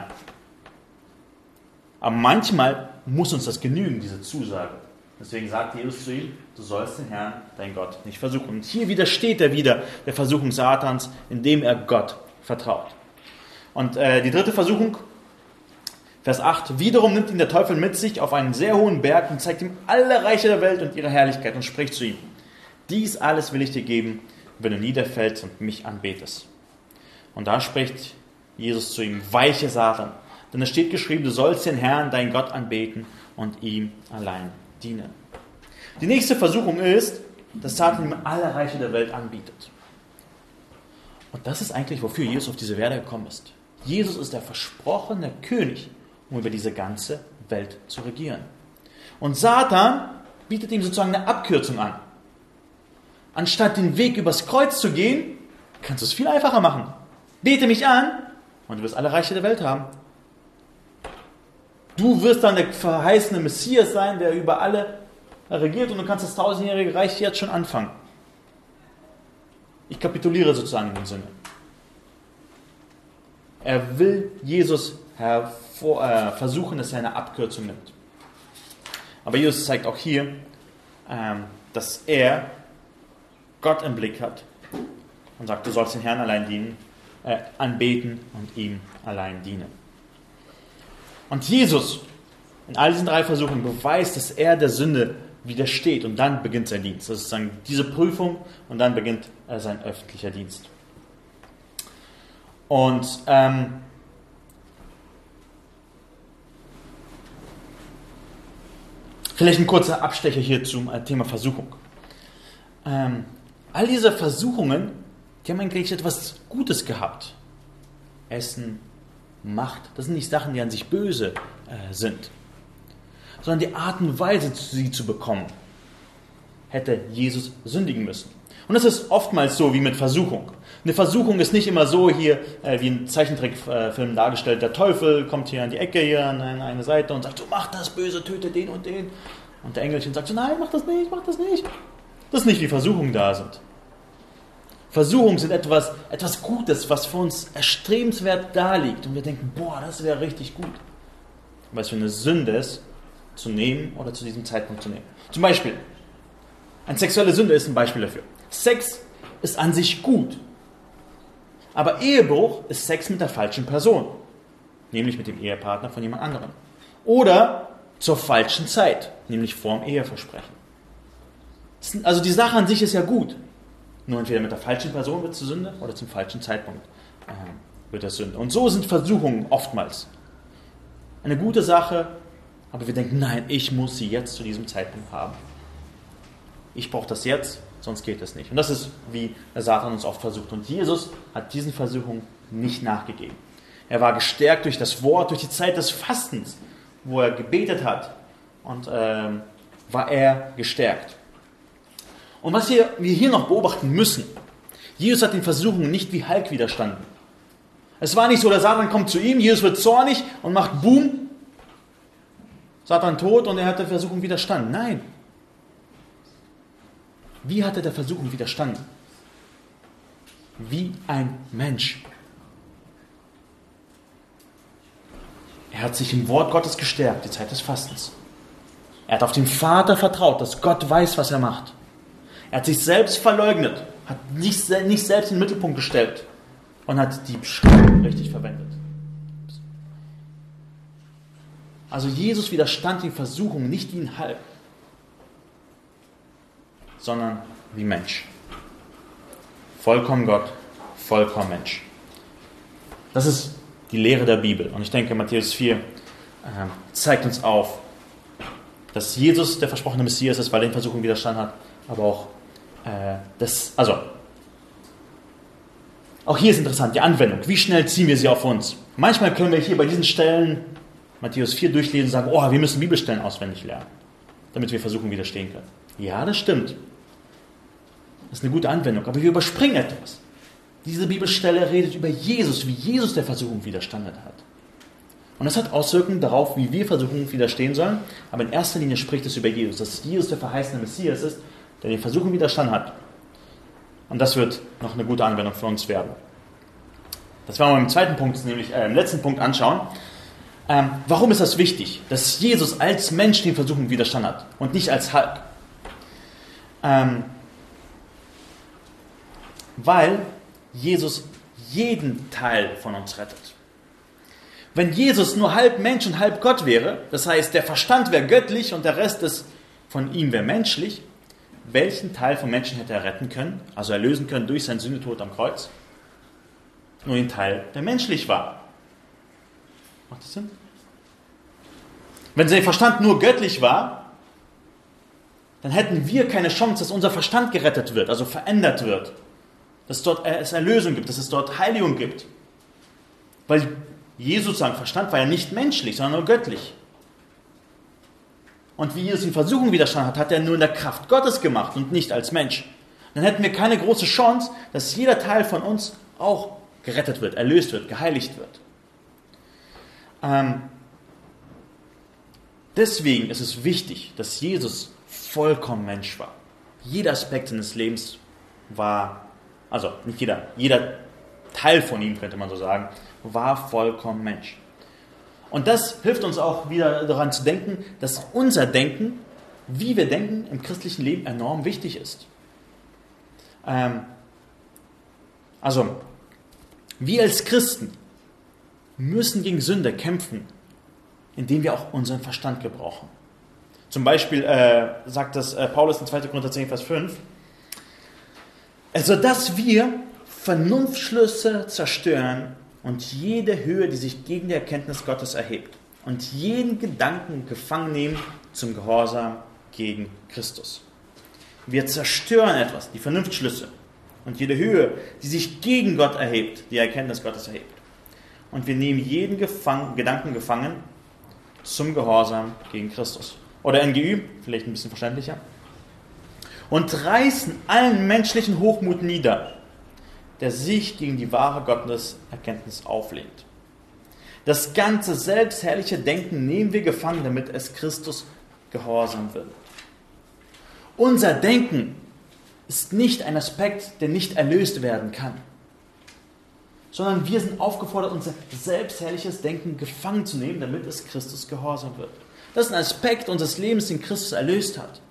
Aber manchmal muss uns das genügen, diese Zusage. Deswegen sagt Jesus zu ihm, du sollst den Herrn, dein Gott, nicht versuchen. Und hier widersteht er wieder der Versuchung Satans, indem er Gott vertraut. Und äh, die dritte Versuchung, Vers 8, wiederum nimmt ihn der Teufel mit sich auf einen sehr hohen Berg und zeigt ihm alle Reiche der Welt und ihre Herrlichkeit und spricht zu ihm, dies alles will ich dir geben, wenn du niederfällst und mich anbetest. Und da spricht Jesus zu ihm, weiche Satan, denn es steht geschrieben, du sollst den Herrn, deinen Gott, anbeten und ihm allein dienen. Die nächste Versuchung ist, dass Satan ihm alle Reiche der Welt anbietet. Und das ist eigentlich, wofür Jesus auf diese Erde gekommen ist. Jesus ist der versprochene König, um über diese ganze Welt zu regieren. Und Satan bietet ihm sozusagen eine Abkürzung an. Anstatt den Weg übers Kreuz zu gehen, kannst du es viel einfacher machen. Bete mich an und du wirst alle Reiche der Welt haben. Du wirst dann der verheißene Messias sein, der über alle regiert und du kannst das tausendjährige Reich jetzt schon anfangen. Ich kapituliere sozusagen in dem Sinne. Er will Jesus hervor, äh, versuchen, dass er eine Abkürzung nimmt. Aber Jesus zeigt auch hier, ähm, dass er Gott im Blick hat und sagt, du sollst den Herrn allein dienen, äh, anbeten und ihm allein dienen. Und Jesus in all diesen drei Versuchen beweist, dass er der Sünde widersteht und dann beginnt sein Dienst. Das ist sozusagen diese Prüfung und dann beginnt äh, sein öffentlicher Dienst. Und ähm, vielleicht ein kurzer Abstecher hier zum äh, Thema Versuchung. Ähm, all diese Versuchungen, die haben eigentlich etwas Gutes gehabt. Essen, Macht, das sind nicht Sachen, die an sich böse äh, sind, sondern die Art und Weise, sie zu bekommen, hätte Jesus sündigen müssen. Und das ist oftmals so wie mit Versuchung. Eine Versuchung ist nicht immer so hier äh, wie ein Zeichentrickfilm dargestellt. Der Teufel kommt hier an die Ecke, hier an eine Seite und sagt, so mach das Böse, töte den und den. Und der Engelchen sagt so, nein, mach das nicht, mach das nicht. Das ist nicht wie Versuchungen da sind. Versuchungen sind etwas, etwas Gutes, was für uns erstrebenswert da liegt. Und wir denken, boah, das wäre richtig gut. Weil es für eine Sünde ist, zu nehmen oder zu diesem Zeitpunkt zu nehmen. Zum Beispiel, eine sexuelle Sünde ist ein Beispiel dafür. Sex ist an sich gut. Aber Ehebruch ist Sex mit der falschen Person. Nämlich mit dem Ehepartner von jemand anderem. Oder zur falschen Zeit. Nämlich vorm Eheversprechen. Also die Sache an sich ist ja gut. Nur entweder mit der falschen Person wird es Sünde oder zum falschen Zeitpunkt äh, wird es Sünde. Und so sind Versuchungen oftmals. Eine gute Sache, aber wir denken, nein, ich muss sie jetzt zu diesem Zeitpunkt haben. ich brauche das jetzt, sonst geht es nicht. Und das ist, wie der Satan uns oft versucht. Und Jesus hat diesen Versuchungen nicht nachgegeben. Er war gestärkt durch das Wort, durch die Zeit des Fastens, wo er gebetet hat. Und ähm, war er gestärkt. Und was wir, wir hier noch beobachten müssen, Jesus hat den Versuchungen nicht wie Hulk widerstanden. Es war nicht so, der Satan kommt zu ihm, Jesus wird zornig und macht Boom, Satan tot und er hat der Versuchung widerstanden. Nein. Wie hat er der Versuchung widerstanden? Wie ein Mensch. Er hat sich im Wort Gottes gestärkt, die Zeit des Fastens. Er hat auf den Vater vertraut, dass Gott weiß, was er macht. Er hat sich selbst verleugnet, hat nicht, nicht selbst in den Mittelpunkt gestellt und hat die Schrift richtig verwendet. Also Jesus widerstand den Versuchungen nicht wie ein Halb, sondern wie Mensch. Vollkommen Gott, vollkommen Mensch. Das ist die Lehre der Bibel. Und ich denke, Matthäus 4 äh, zeigt uns auf, dass Jesus der versprochene Messias ist, weil er den Versuchungen widerstanden hat, aber auch äh, das, also auch hier ist interessant, die Anwendung. Wie schnell ziehen wir sie auf uns? Manchmal können wir hier bei diesen Stellen Matthäus 4 durchlesen und sagen, oh, wir müssen Bibelstellen auswendig lernen, damit wir versuchen widerstehen können. Ja, das stimmt. Das ist eine gute Anwendung, aber wir überspringen etwas. Diese Bibelstelle redet über Jesus, wie Jesus der Versuchung widerstanden hat. Und das hat Auswirkungen darauf, wie wir Versuchungen widerstehen sollen, aber in erster Linie spricht es über Jesus, dass Jesus der verheißene Messias ist, der den Versuchungen widerstanden hat. Und das wird noch eine gute Anwendung für uns werden. Das werden wir im zweiten Punkt, nämlich äh, im letzten Punkt anschauen. Ähm, warum ist das wichtig, dass Jesus als Mensch den Versuchungen widerstanden hat und nicht als Hulk? Ähm, weil Jesus jeden Teil von uns rettet. Wenn Jesus nur halb Mensch und halb Gott wäre, das heißt, der Verstand wäre göttlich und der Rest ist von ihm wäre menschlich, welchen Teil von Menschen hätte er retten können, also erlösen können durch seinen Sündetod am Kreuz? Nur den Teil, der menschlich war. Macht das Sinn? Wenn sein Verstand nur göttlich war, dann hätten wir keine Chance, dass unser Verstand gerettet wird, also verändert wird. Dass es dort es Erlösung gibt, dass es dort Heiligung gibt. Weil Jesus sein Verstand war ja nicht menschlich, sondern nur göttlich. Und wie Jesus die Versuchung widerstanden hat, hat er nur in der Kraft Gottes gemacht und nicht als Mensch. Dann hätten wir keine große Chance, dass jeder Teil von uns auch gerettet wird, erlöst wird, geheiligt wird. Ähm, deswegen ist es wichtig, dass Jesus vollkommen Mensch war. Jeder Aspekt seines Lebens war, also nicht jeder, jeder Teil von ihm, könnte man so sagen, war vollkommen Mensch. Und das hilft uns auch wieder daran zu denken, dass unser Denken, wie wir denken, im christlichen Leben enorm wichtig ist. Ähm, also, wir als Christen müssen gegen Sünde kämpfen, indem wir auch unseren Verstand gebrauchen. Zum Beispiel äh, sagt das äh, Paulus in 2. Korinther 10, Vers 5, also dass wir Vernunftschlüsse zerstören und jede Höhe, die sich gegen die Erkenntnis Gottes erhebt und jeden Gedanken gefangen nehmen zum Gehorsam gegen Christus. Wir zerstören etwas, die Vernunftschlüsse und jede Höhe, die sich gegen Gott erhebt, die Erkenntnis Gottes erhebt. Und wir nehmen jeden Gefang Gedanken gefangen zum Gehorsam gegen Christus. Oder NGÜ, vielleicht ein bisschen verständlicher. Und reißen allen menschlichen Hochmut nieder der sich gegen die wahre Gotteserkenntnis auflehnt. Das ganze selbstherrliche Denken nehmen wir gefangen, damit es Christus gehorsam wird. Unser Denken ist nicht ein Aspekt, der nicht erlöst werden kann, sondern wir sind aufgefordert, unser selbstherrliches Denken gefangen zu nehmen, damit es Christus gehorsam wird. Das ist ein Aspekt unseres Lebens, den Christus erlöst hat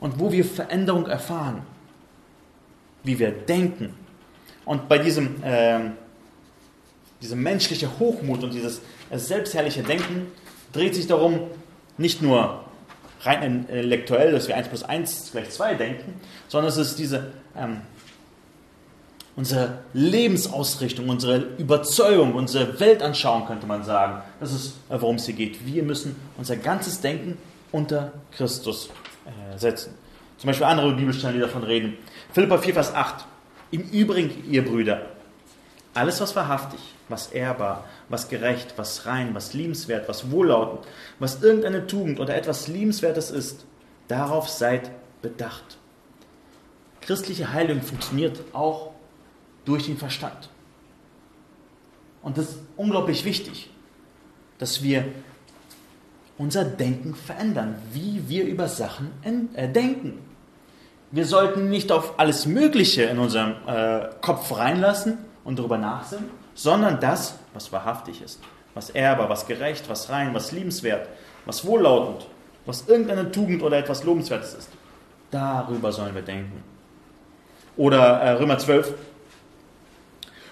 und wo wir Veränderung erfahren, wie wir denken und bei diesem, äh, diesem menschlichen Hochmut und dieses selbstherrliche Denken dreht sich darum, nicht nur rein intellektuell, dass wir 1 plus 1 gleich 2 denken, sondern es ist diese ähm, unsere Lebensausrichtung, unsere Überzeugung, unsere Weltanschauung, könnte man sagen. Das ist, worum es hier geht. Wir müssen unser ganzes Denken unter Christus äh, setzen. Zum Beispiel andere Bibelstellen, die davon reden. Philippa 4, Vers 8. Im Übrigen, ihr Brüder, alles, was wahrhaftig, was ehrbar, was gerecht, was rein, was liebenswert, was wohllautend, was irgendeine Tugend oder etwas Liebenswertes ist, darauf seid bedacht. Christliche Heilung funktioniert auch durch den Verstand. Und das ist unglaublich wichtig, dass wir unser Denken verändern, wie wir über Sachen äh, denken. Wir sollten nicht auf alles Mögliche in unserem äh, Kopf reinlassen und darüber nachsinnen, sondern das, was wahrhaftig ist, was ehrbar, was gerecht, was rein, was liebenswert, was wohllautend, was irgendeine Tugend oder etwas Lobenswertes ist. Darüber sollen wir denken. Oder äh, Römer 12.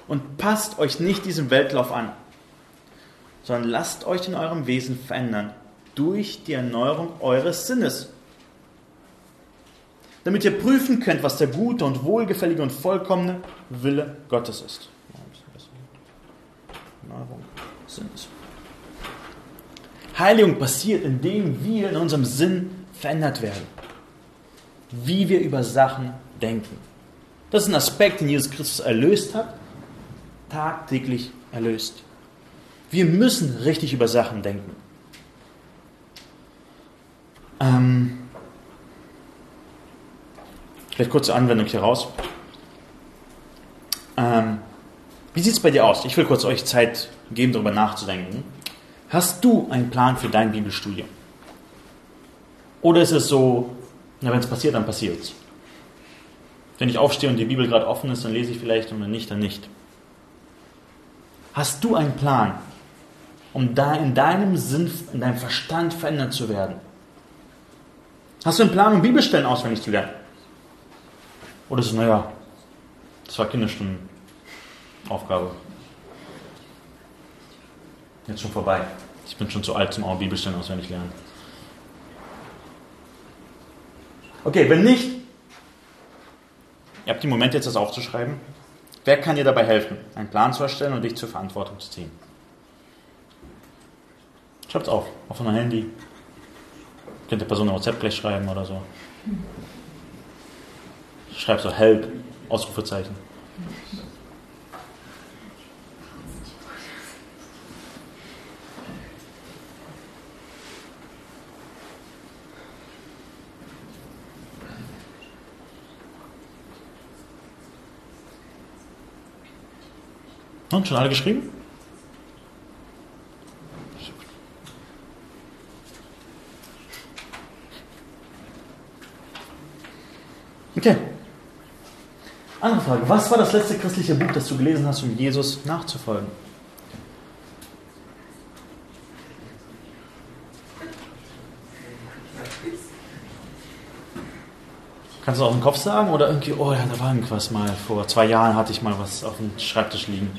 Und passt euch nicht diesem Weltlauf an, sondern lasst euch in eurem Wesen verändern durch die Erneuerung eures Sinnes. Damit ihr prüfen könnt, was der gute und wohlgefällige und vollkommene Wille Gottes ist. Erneuerung Sinnes. Heiligung passiert, indem wir in unserem Sinn verändert werden. Wie wir über Sachen denken. Das ist ein Aspekt, den Jesus Christus erlöst hat, tagtäglich erlöst. Wir müssen richtig über Sachen denken. Ähm, vielleicht kurze Anwendung hier raus. Ähm, wie sieht es bei dir aus? Ich will kurz euch Zeit geben, darüber nachzudenken. Hast du einen Plan für dein Bibelstudium? Oder ist es so, wenn es passiert, dann passiert es? Wenn ich aufstehe und die Bibel gerade offen ist, dann lese ich vielleicht und wenn nicht, dann nicht. Hast du einen Plan, um da in deinem Sinn, in deinem Verstand verändert zu werden? Hast du einen Plan, um Bibelstellen auswendig zu lernen? Oder es, naja, das war Kinderstundenaufgabe. Jetzt schon vorbei. Ich bin schon zu alt zum Bibelstellen auswendig lernen. Okay, wenn nicht, ihr habt den Moment jetzt das aufzuschreiben. Wer kann dir dabei helfen, einen Plan zu erstellen und dich zur Verantwortung zu ziehen? Schreibt es auf, auf eurem Handy. Könnt der Person WhatsApp gleich schreiben oder so. Schreibt so Help, Ausrufezeichen. Und schon alle geschrieben? Okay. Andere Frage. Was war das letzte christliche Buch, das du gelesen hast, um Jesus nachzufolgen? Kannst du auf den Kopf sagen oder irgendwie, oh ja, da war irgendwas mal. Vor zwei Jahren hatte ich mal was auf dem Schreibtisch liegen.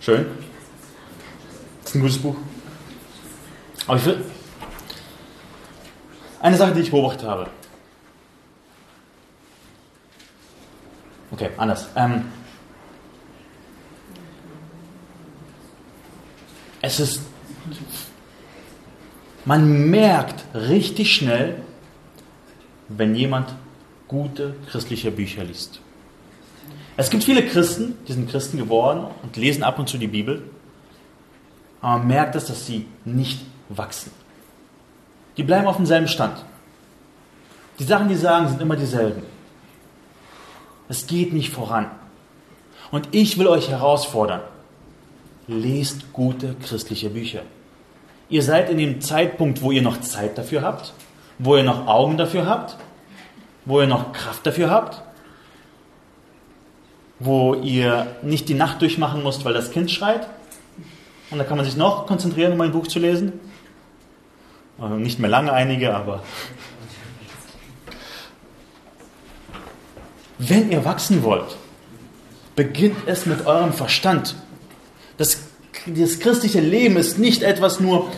Schön. Das ist ein gutes Buch. Aber ich will. Eine Sache, die ich beobachtet habe. Okay, anders. Ähm, es ist. Man merkt richtig schnell, wenn jemand gute christliche Bücher liest. Es gibt viele Christen, die sind Christen geworden und lesen ab und zu die Bibel, aber man merkt es, dass sie nicht wachsen. Die bleiben auf demselben Stand. Die Sachen, die sagen, sind immer dieselben. Es geht nicht voran. Und ich will euch herausfordern, lest gute christliche Bücher. Ihr seid in dem Zeitpunkt, wo ihr noch Zeit dafür habt, wo ihr noch Augen dafür habt, wo ihr noch Kraft dafür habt, wo ihr nicht die Nacht durchmachen müsst, weil das Kind schreit. Und da kann man sich noch konzentrieren, um ein Buch zu lesen. Also nicht mehr lange einige, aber. Wenn ihr wachsen wollt, beginnt es mit eurem Verstand. Das, das christliche Leben ist nicht etwas nur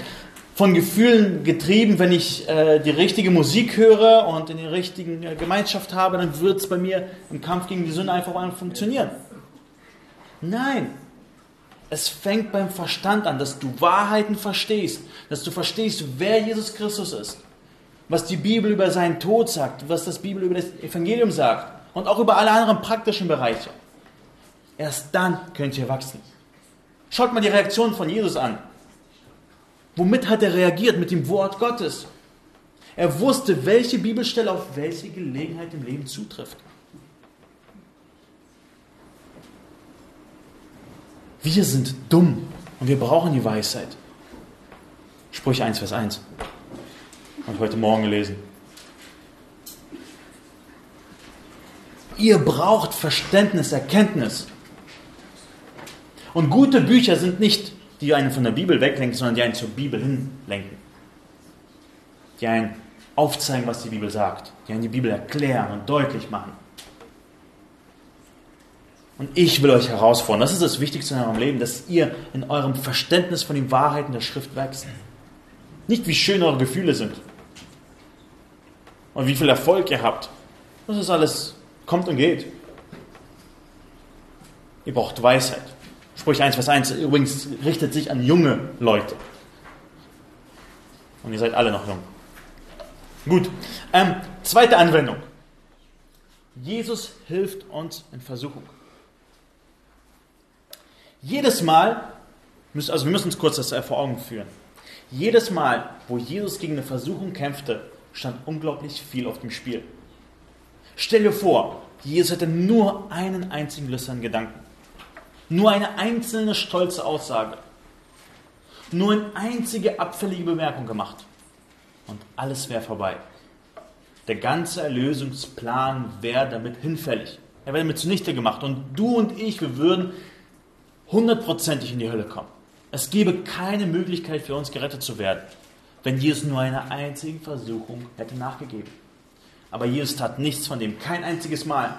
von Gefühlen getrieben, wenn ich äh, die richtige Musik höre und in der richtigen äh, Gemeinschaft habe, dann wird es bei mir im Kampf gegen die Sünde einfach mal funktionieren. Nein. Es fängt beim Verstand an, dass du Wahrheiten verstehst, dass du verstehst, wer Jesus Christus ist, was die Bibel über seinen Tod sagt, was das Bibel über das Evangelium sagt und auch über alle anderen praktischen Bereiche. Erst dann könnt ihr wachsen. Schaut mal die Reaktion von Jesus an. Womit hat er reagiert? Mit dem Wort Gottes. Er wusste, welche Bibelstelle auf welche Gelegenheit im Leben zutrifft. Wir sind dumm und wir brauchen die Weisheit. Sprüche 1, Vers 1. Habe ich heute Morgen gelesen. Ihr braucht Verständnis, Erkenntnis. Und gute Bücher sind nicht, die einen von der Bibel weglenken, sondern die einen zur Bibel hinlenken. Die einen aufzeigen, was die Bibel sagt. Die einen die Bibel erklären und deutlich machen. Und ich will euch herausfordern, das ist das Wichtigste in eurem Leben, dass ihr in eurem Verständnis von den Wahrheiten der Schrift wächst. Nicht wie schön eure Gefühle sind und wie viel Erfolg ihr habt. Das ist alles, kommt und geht. Ihr braucht Weisheit. Sprüche 1, Vers 1 übrigens richtet sich an junge Leute. Und ihr seid alle noch jung. Gut. Ähm, zweite Anwendung. Jesus hilft uns in Versuchung. Jedes Mal, also wir müssen uns kurz das vor Augen führen. Jedes Mal, wo Jesus gegen eine Versuchung kämpfte, stand unglaublich viel auf dem Spiel. Stell dir vor, Jesus hätte nur einen einzigen lüsternen Gedanken. Nur eine einzelne stolze Aussage. Nur eine einzige abfällige Bemerkung gemacht. Und alles wäre vorbei. Der ganze Erlösungsplan wäre damit hinfällig. Er wäre damit zunichte gemacht. Und du und ich, wir würden hundertprozentig in die Hölle kommen. Es gäbe keine Möglichkeit für uns gerettet zu werden, wenn Jesus nur einer einzigen Versuchung hätte nachgegeben. Aber Jesus tat nichts von dem, kein einziges Mal.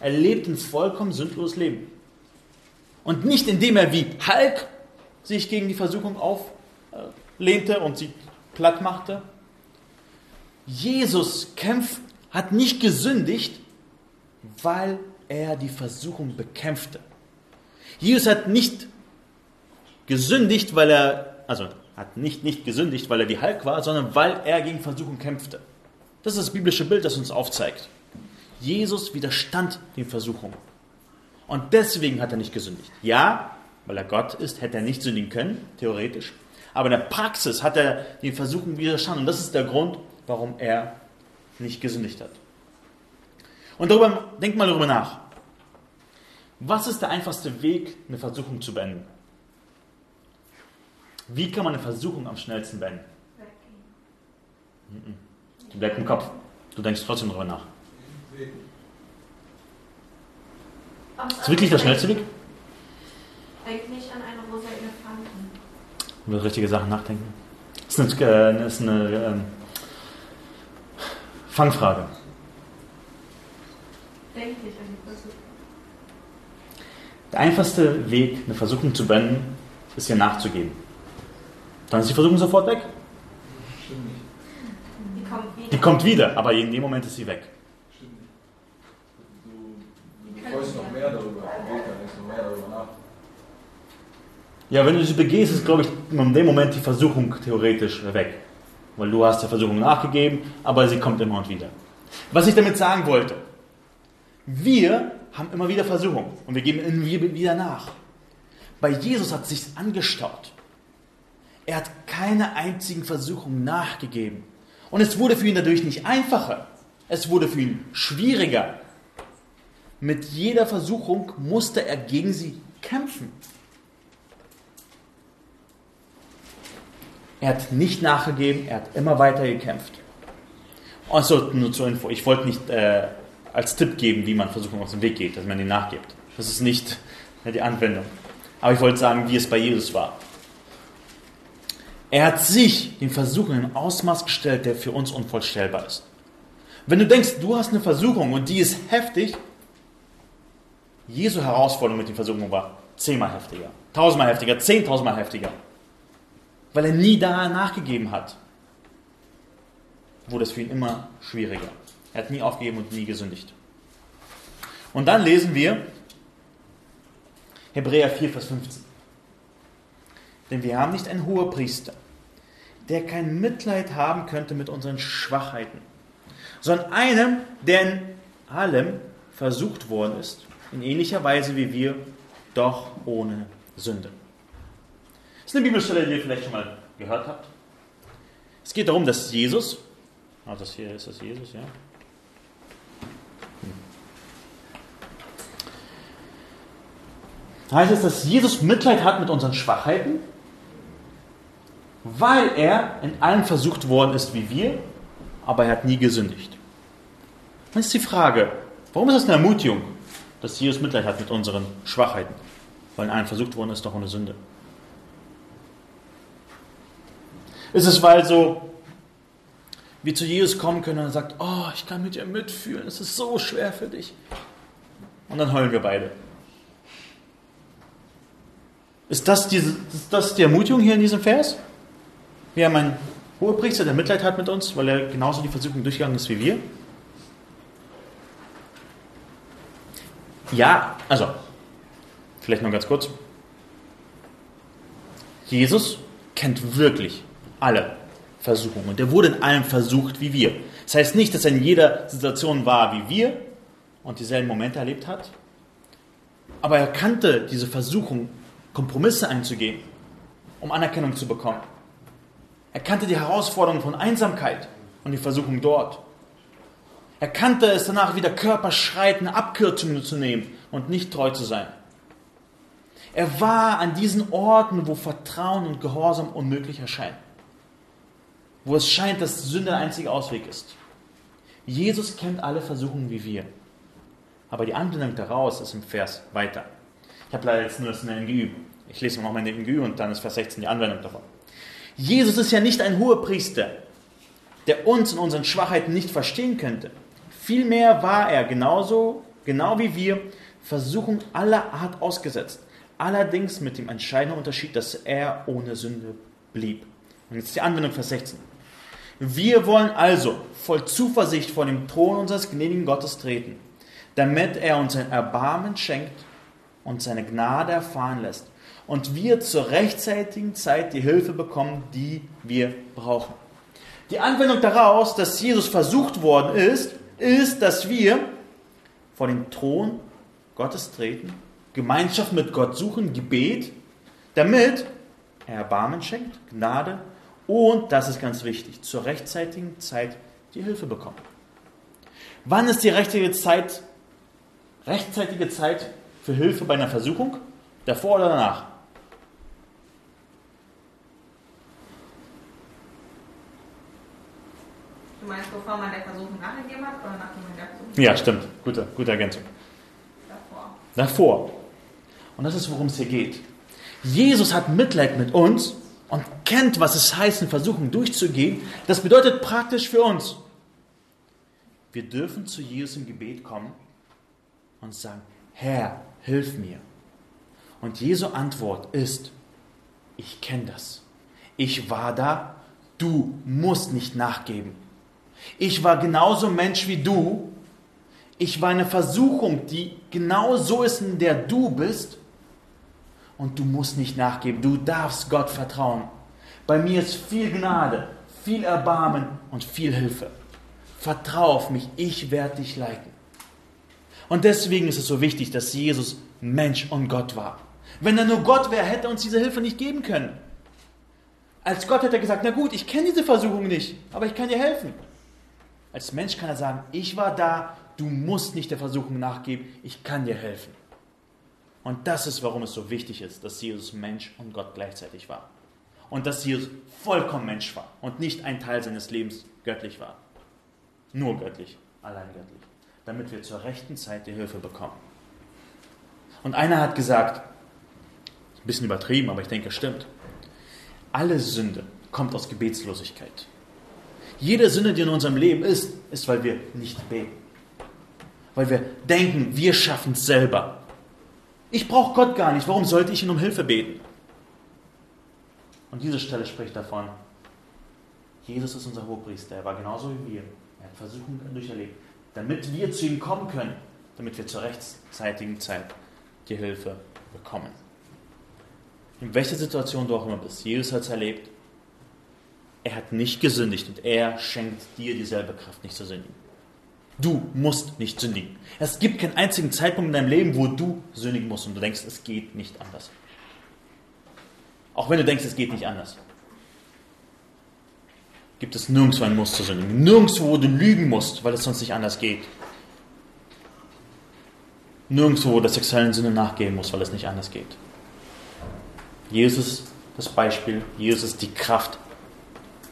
Er lebt ein vollkommen sündloses Leben. Und nicht indem er wie Hulk sich gegen die Versuchung auflehnte und sie platt machte. Jesus kämpft, hat nicht gesündigt, weil er die Versuchung bekämpfte. Jesus hat nicht gesündigt, weil er, also hat nicht, nicht gesündigt, weil er die Hulk war, sondern weil er gegen Versuchung kämpfte. Das ist das biblische Bild, das uns aufzeigt. Jesus widerstand den Versuchungen. Und deswegen hat er nicht gesündigt. Ja, weil er Gott ist, hätte er nicht sündigen können, theoretisch. Aber in der Praxis hat er den Versuchungen widerstanden. Und das ist der Grund, warum er nicht gesündigt hat. Und darüber, denk mal darüber nach. Was ist der einfachste Weg, eine Versuchung zu beenden? Wie kann man eine Versuchung am schnellsten beenden? Die bleibt im Kopf. Du denkst trotzdem darüber nach. Ist das wirklich der schnellste Weg? Denk nicht an eine rosa Elefanten. Über richtige Sachen nachdenken. Das ist eine, das ist eine ähm, Fangfrage. Denk nicht an die Versuchung. Der einfachste Weg, eine Versuchung zu beenden, ist ihr nachzugeben. Dann ist die Versuchung sofort weg. Die kommt wieder. Die kommt wieder, aber in dem Moment ist sie weg. Stimmt nicht. Du, du freust noch mehr darüber, denkst noch mehr darüber nach. Ja, wenn du sie begehst, ist, glaube ich, in dem Moment die Versuchung theoretisch weg. Weil du hast der Versuchung nachgegeben, aber sie kommt immer und wieder. Was ich damit sagen wollte, wir haben immer wieder Versuchung und wir geben immer wieder nach. Bei Jesus hat es sich angestaut. Er hat keine einzigen Versuchungen nachgegeben. Und es wurde für ihn dadurch nicht einfacher. Es wurde für ihn schwieriger. Mit jeder Versuchung musste er gegen sie kämpfen. Er hat nicht nachgegeben, er hat immer weiter gekämpft. Also nur zur Info, ich wollte nicht äh, als Tipp geben, wie man Versuchungen aus dem Weg geht, dass man ihnen nachgibt. Das ist nicht die Anwendung. Aber ich wollte sagen, wie es bei Jesus war. Er hat sich den Versuchungen in ein Ausmaß gestellt, der für uns unvorstellbar ist. Wenn du denkst, du hast eine Versuchung und die ist heftig, Jesu Herausforderung mit den Versuchungen war zehnmal heftiger, tausendmal heftiger, zehntausendmal heftiger. Weil er nie da nachgegeben hat, wurde es für ihn immer schwieriger. Er hat nie aufgegeben und nie gesündigt. Und dann lesen wir, Hebräer 4, Vers 15. Denn wir haben nicht einen Hohepriester, der kein Mitleid haben könnte mit unseren Schwachheiten, sondern einem, der in allem versucht worden ist, in ähnlicher Weise wie wir, doch ohne Sünde. Das ist eine Bibelstelle, die ihr vielleicht schon mal gehört habt. Es geht darum, dass Jesus, ah, das hier ist das Jesus, ja. Heißt es, dass Jesus Mitleid hat mit unseren Schwachheiten, weil er in allem versucht worden ist wie wir, aber er hat nie gesündigt. Dann ist die Frage, warum ist das eine Ermutigung, dass Jesus Mitleid hat mit unseren Schwachheiten? Weil in allem versucht worden ist, doch ohne Sünde. Ist es, weil so wir zu Jesus kommen können und er sagt, oh, ich kann mit dir mitfühlen, es ist so schwer für dich. Und dann heulen wir beide. Ist das, diese, ist das die Ermutigung hier in diesem Vers? Wir haben einen Hohepriester, der Mitleid hat mit uns, weil er genauso die Versuchung durchgegangen ist wie wir. Ja, also, vielleicht noch ganz kurz. Jesus kennt wirklich alle Versuchungen. Der wurde in allem versucht wie wir. Das heißt nicht, dass er in jeder Situation war wie wir und dieselben Momente erlebt hat, aber er kannte diese Versuchung, Kompromisse einzugehen, um Anerkennung zu bekommen. Er kannte die Herausforderung von Einsamkeit und die Versuchung dort. Er kannte es danach wieder Körperschreiten, Abkürzungen zu nehmen und nicht treu zu sein. Er war an diesen Orten, wo Vertrauen und Gehorsam unmöglich erscheinen wo es scheint, dass Sünde der einzige Ausweg ist. Jesus kennt alle Versuchungen wie wir. Aber die Anwendung daraus ist im Vers weiter. Ich habe leider jetzt nur das in der NGÜ. Ich lese nochmal in der NGÜ und dann ist Vers 16 die Anwendung davon. Jesus ist ja nicht ein Hohepriester, der uns in unseren Schwachheiten nicht verstehen könnte. Vielmehr war er genauso, genau wie wir, Versuchung aller Art ausgesetzt. Allerdings mit dem entscheidenden Unterschied, dass er ohne Sünde blieb. Und jetzt die Anwendung Vers 16. Wir wollen also voll Zuversicht vor dem Thron unseres gnädigen Gottes treten, damit er uns sein Erbarmen schenkt und seine Gnade erfahren lässt und wir zur rechtzeitigen Zeit die Hilfe bekommen, die wir brauchen. Die Anwendung daraus, dass Jesus versucht worden ist, ist, dass wir vor dem Thron Gottes treten, Gemeinschaft mit Gott suchen, Gebet, damit er Erbarmen schenkt, Gnade und, das ist ganz wichtig, zur rechtzeitigen Zeit die Hilfe bekommen. Wann ist die rechtzeitige Zeit, rechtzeitige Zeit für Hilfe bei einer Versuchung? Davor oder danach? Du meinst, bevor man der Versuchung nachgegeben hat oder nachdem man der Versuchung? Ja, stimmt. Gute, gute Ergänzung. Davor. Davor. Und das ist, worum es hier geht. Jesus hat Mitleid mit uns und kennt, was es heißt, in Versuchung durchzugehen, das bedeutet praktisch für uns, wir dürfen zu Jesus im Gebet kommen und sagen, Herr, hilf mir. Und Jesu Antwort ist, ich kenne das. Ich war da, du musst nicht nachgeben. Ich war genauso Mensch wie du. Ich war eine Versuchung, die genau so ist, in der du bist und du musst nicht nachgeben. Du darfst Gott vertrauen. Bei mir ist viel Gnade, viel Erbarmen und viel Hilfe. Vertrau auf mich, ich werde dich leiten. Und deswegen ist es so wichtig, dass Jesus Mensch und Gott war. Wenn er nur Gott wäre, hätte er uns diese Hilfe nicht geben können. Als Gott hätte er gesagt, na gut, ich kenne diese Versuchung nicht, aber ich kann dir helfen. Als Mensch kann er sagen, ich war da, du musst nicht der Versuchung nachgeben, ich kann dir helfen. Und das ist, warum es so wichtig ist, dass Jesus Mensch und Gott gleichzeitig war. Und dass Jesus vollkommen Mensch war und nicht ein Teil seines Lebens göttlich war. Nur göttlich, allein göttlich. Damit wir zur rechten Zeit die Hilfe bekommen. Und einer hat gesagt, ein bisschen übertrieben, aber ich denke, es stimmt. Alle Sünde kommt aus Gebetslosigkeit. Jede Sünde, die in unserem Leben ist, ist, weil wir nicht beten. Weil wir denken, wir schaffen es selber. Ich brauche Gott gar nicht. Warum sollte ich ihn um Hilfe beten? Und diese Stelle spricht davon, Jesus ist unser Hochpriester. Er war genauso wie wir. Er hat Versuchungen durcherlebt, damit wir zu ihm kommen können, damit wir zur rechtzeitigen Zeit die Hilfe bekommen. In welcher Situation du auch immer bist, Jesus hat es erlebt. Er hat nicht gesündigt und er schenkt dir dieselbe Kraft, nicht zu sündigen. Du musst nicht sündigen. Es gibt keinen einzigen Zeitpunkt in deinem Leben, wo du sündigen musst und du denkst, es geht nicht anders. Auch wenn du denkst, es geht nicht anders. Gibt es nirgendwo einen Muss zu sündigen. Nirgendwo, wo du lügen musst, weil es sonst nicht anders geht. Nirgendwo, wo der sexuellen Sünde nachgehen muss, weil es nicht anders geht. Jesus das Beispiel, Jesus die Kraft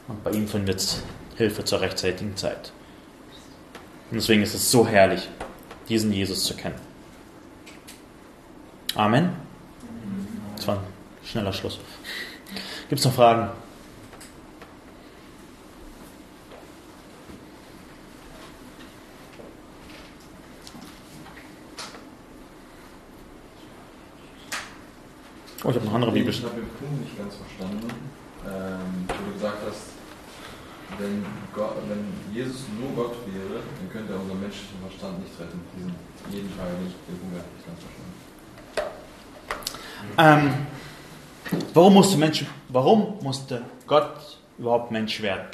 und bei ihm findet es Hilfe zur rechtzeitigen Zeit. Und deswegen ist es so herrlich, diesen Jesus zu kennen. Amen. Das war ein schneller Schluss. Gibt es noch Fragen? Oh, ich habe noch andere Ich Bibelstellen. habe den Punkt nicht ganz verstanden, ähm, wo du gesagt hast, wenn, Gott, wenn Jesus nur Gott wäre, dann könnte er unseren menschlichen Verstand nicht retten. Diesen jeden Teil nicht, den Punkt habe ich nicht ganz verstanden. Ähm, warum, musste Mensch, warum musste Gott überhaupt Mensch werden?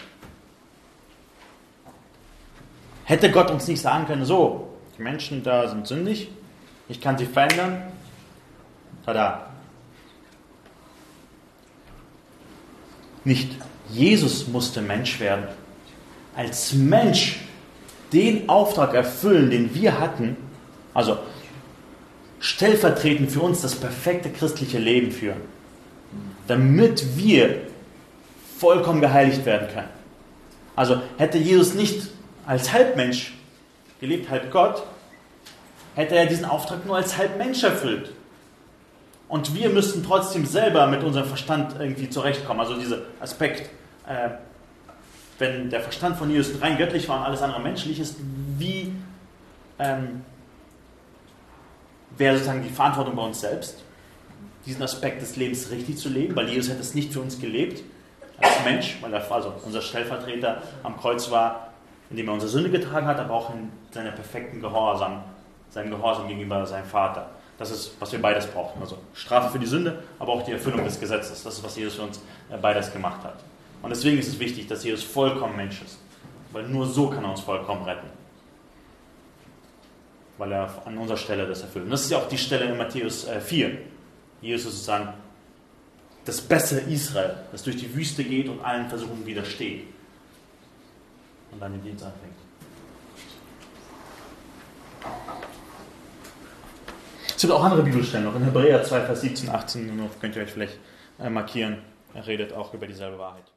Hätte Gott uns nicht sagen können, so, die Menschen da sind sündig, ich kann sie verändern, tada. Nicht Jesus musste Mensch werden. Als Mensch den Auftrag erfüllen, den wir hatten, also stellvertretend für uns das perfekte christliche Leben führen, damit wir vollkommen geheiligt werden können. Also hätte Jesus nicht als Halbmensch gelebt, halb Gott, hätte er diesen Auftrag nur als Halbmensch erfüllt. Und wir müssten trotzdem selber mit unserem Verstand irgendwie zurechtkommen. Also dieser Aspekt, äh, wenn der Verstand von Jesus rein göttlich war und alles andere menschlich ist, wie ähm, wäre sozusagen die Verantwortung bei uns selbst, diesen Aspekt des Lebens richtig zu leben, weil Jesus hätte es nicht für uns gelebt, als Mensch, weil er also unser Stellvertreter am Kreuz war, indem er unsere Sünde getragen hat, aber auch in seiner perfekten Gehorsam, seinem Gehorsam gegenüber seinem Vater. Das ist, was wir beides brauchen. Also Strafe für die Sünde, aber auch die Erfüllung des Gesetzes. Das ist, was Jesus für uns äh, beides gemacht hat. Und deswegen ist es wichtig, dass Jesus vollkommen Mensch ist. Weil nur so kann er uns vollkommen retten. Weil er an unserer Stelle das erfüllt. Und das ist ja auch die Stelle in Matthäus 4. Jesus sozusagen das bessere Israel, das durch die Wüste geht und allen Versuchungen widersteht. Und dann den Dienst anfängt. Es gibt auch andere Bibelstellen noch. In Hebräer 2, Vers 17, 18, könnt ihr euch vielleicht äh, markieren. Er redet auch über dieselbe Wahrheit.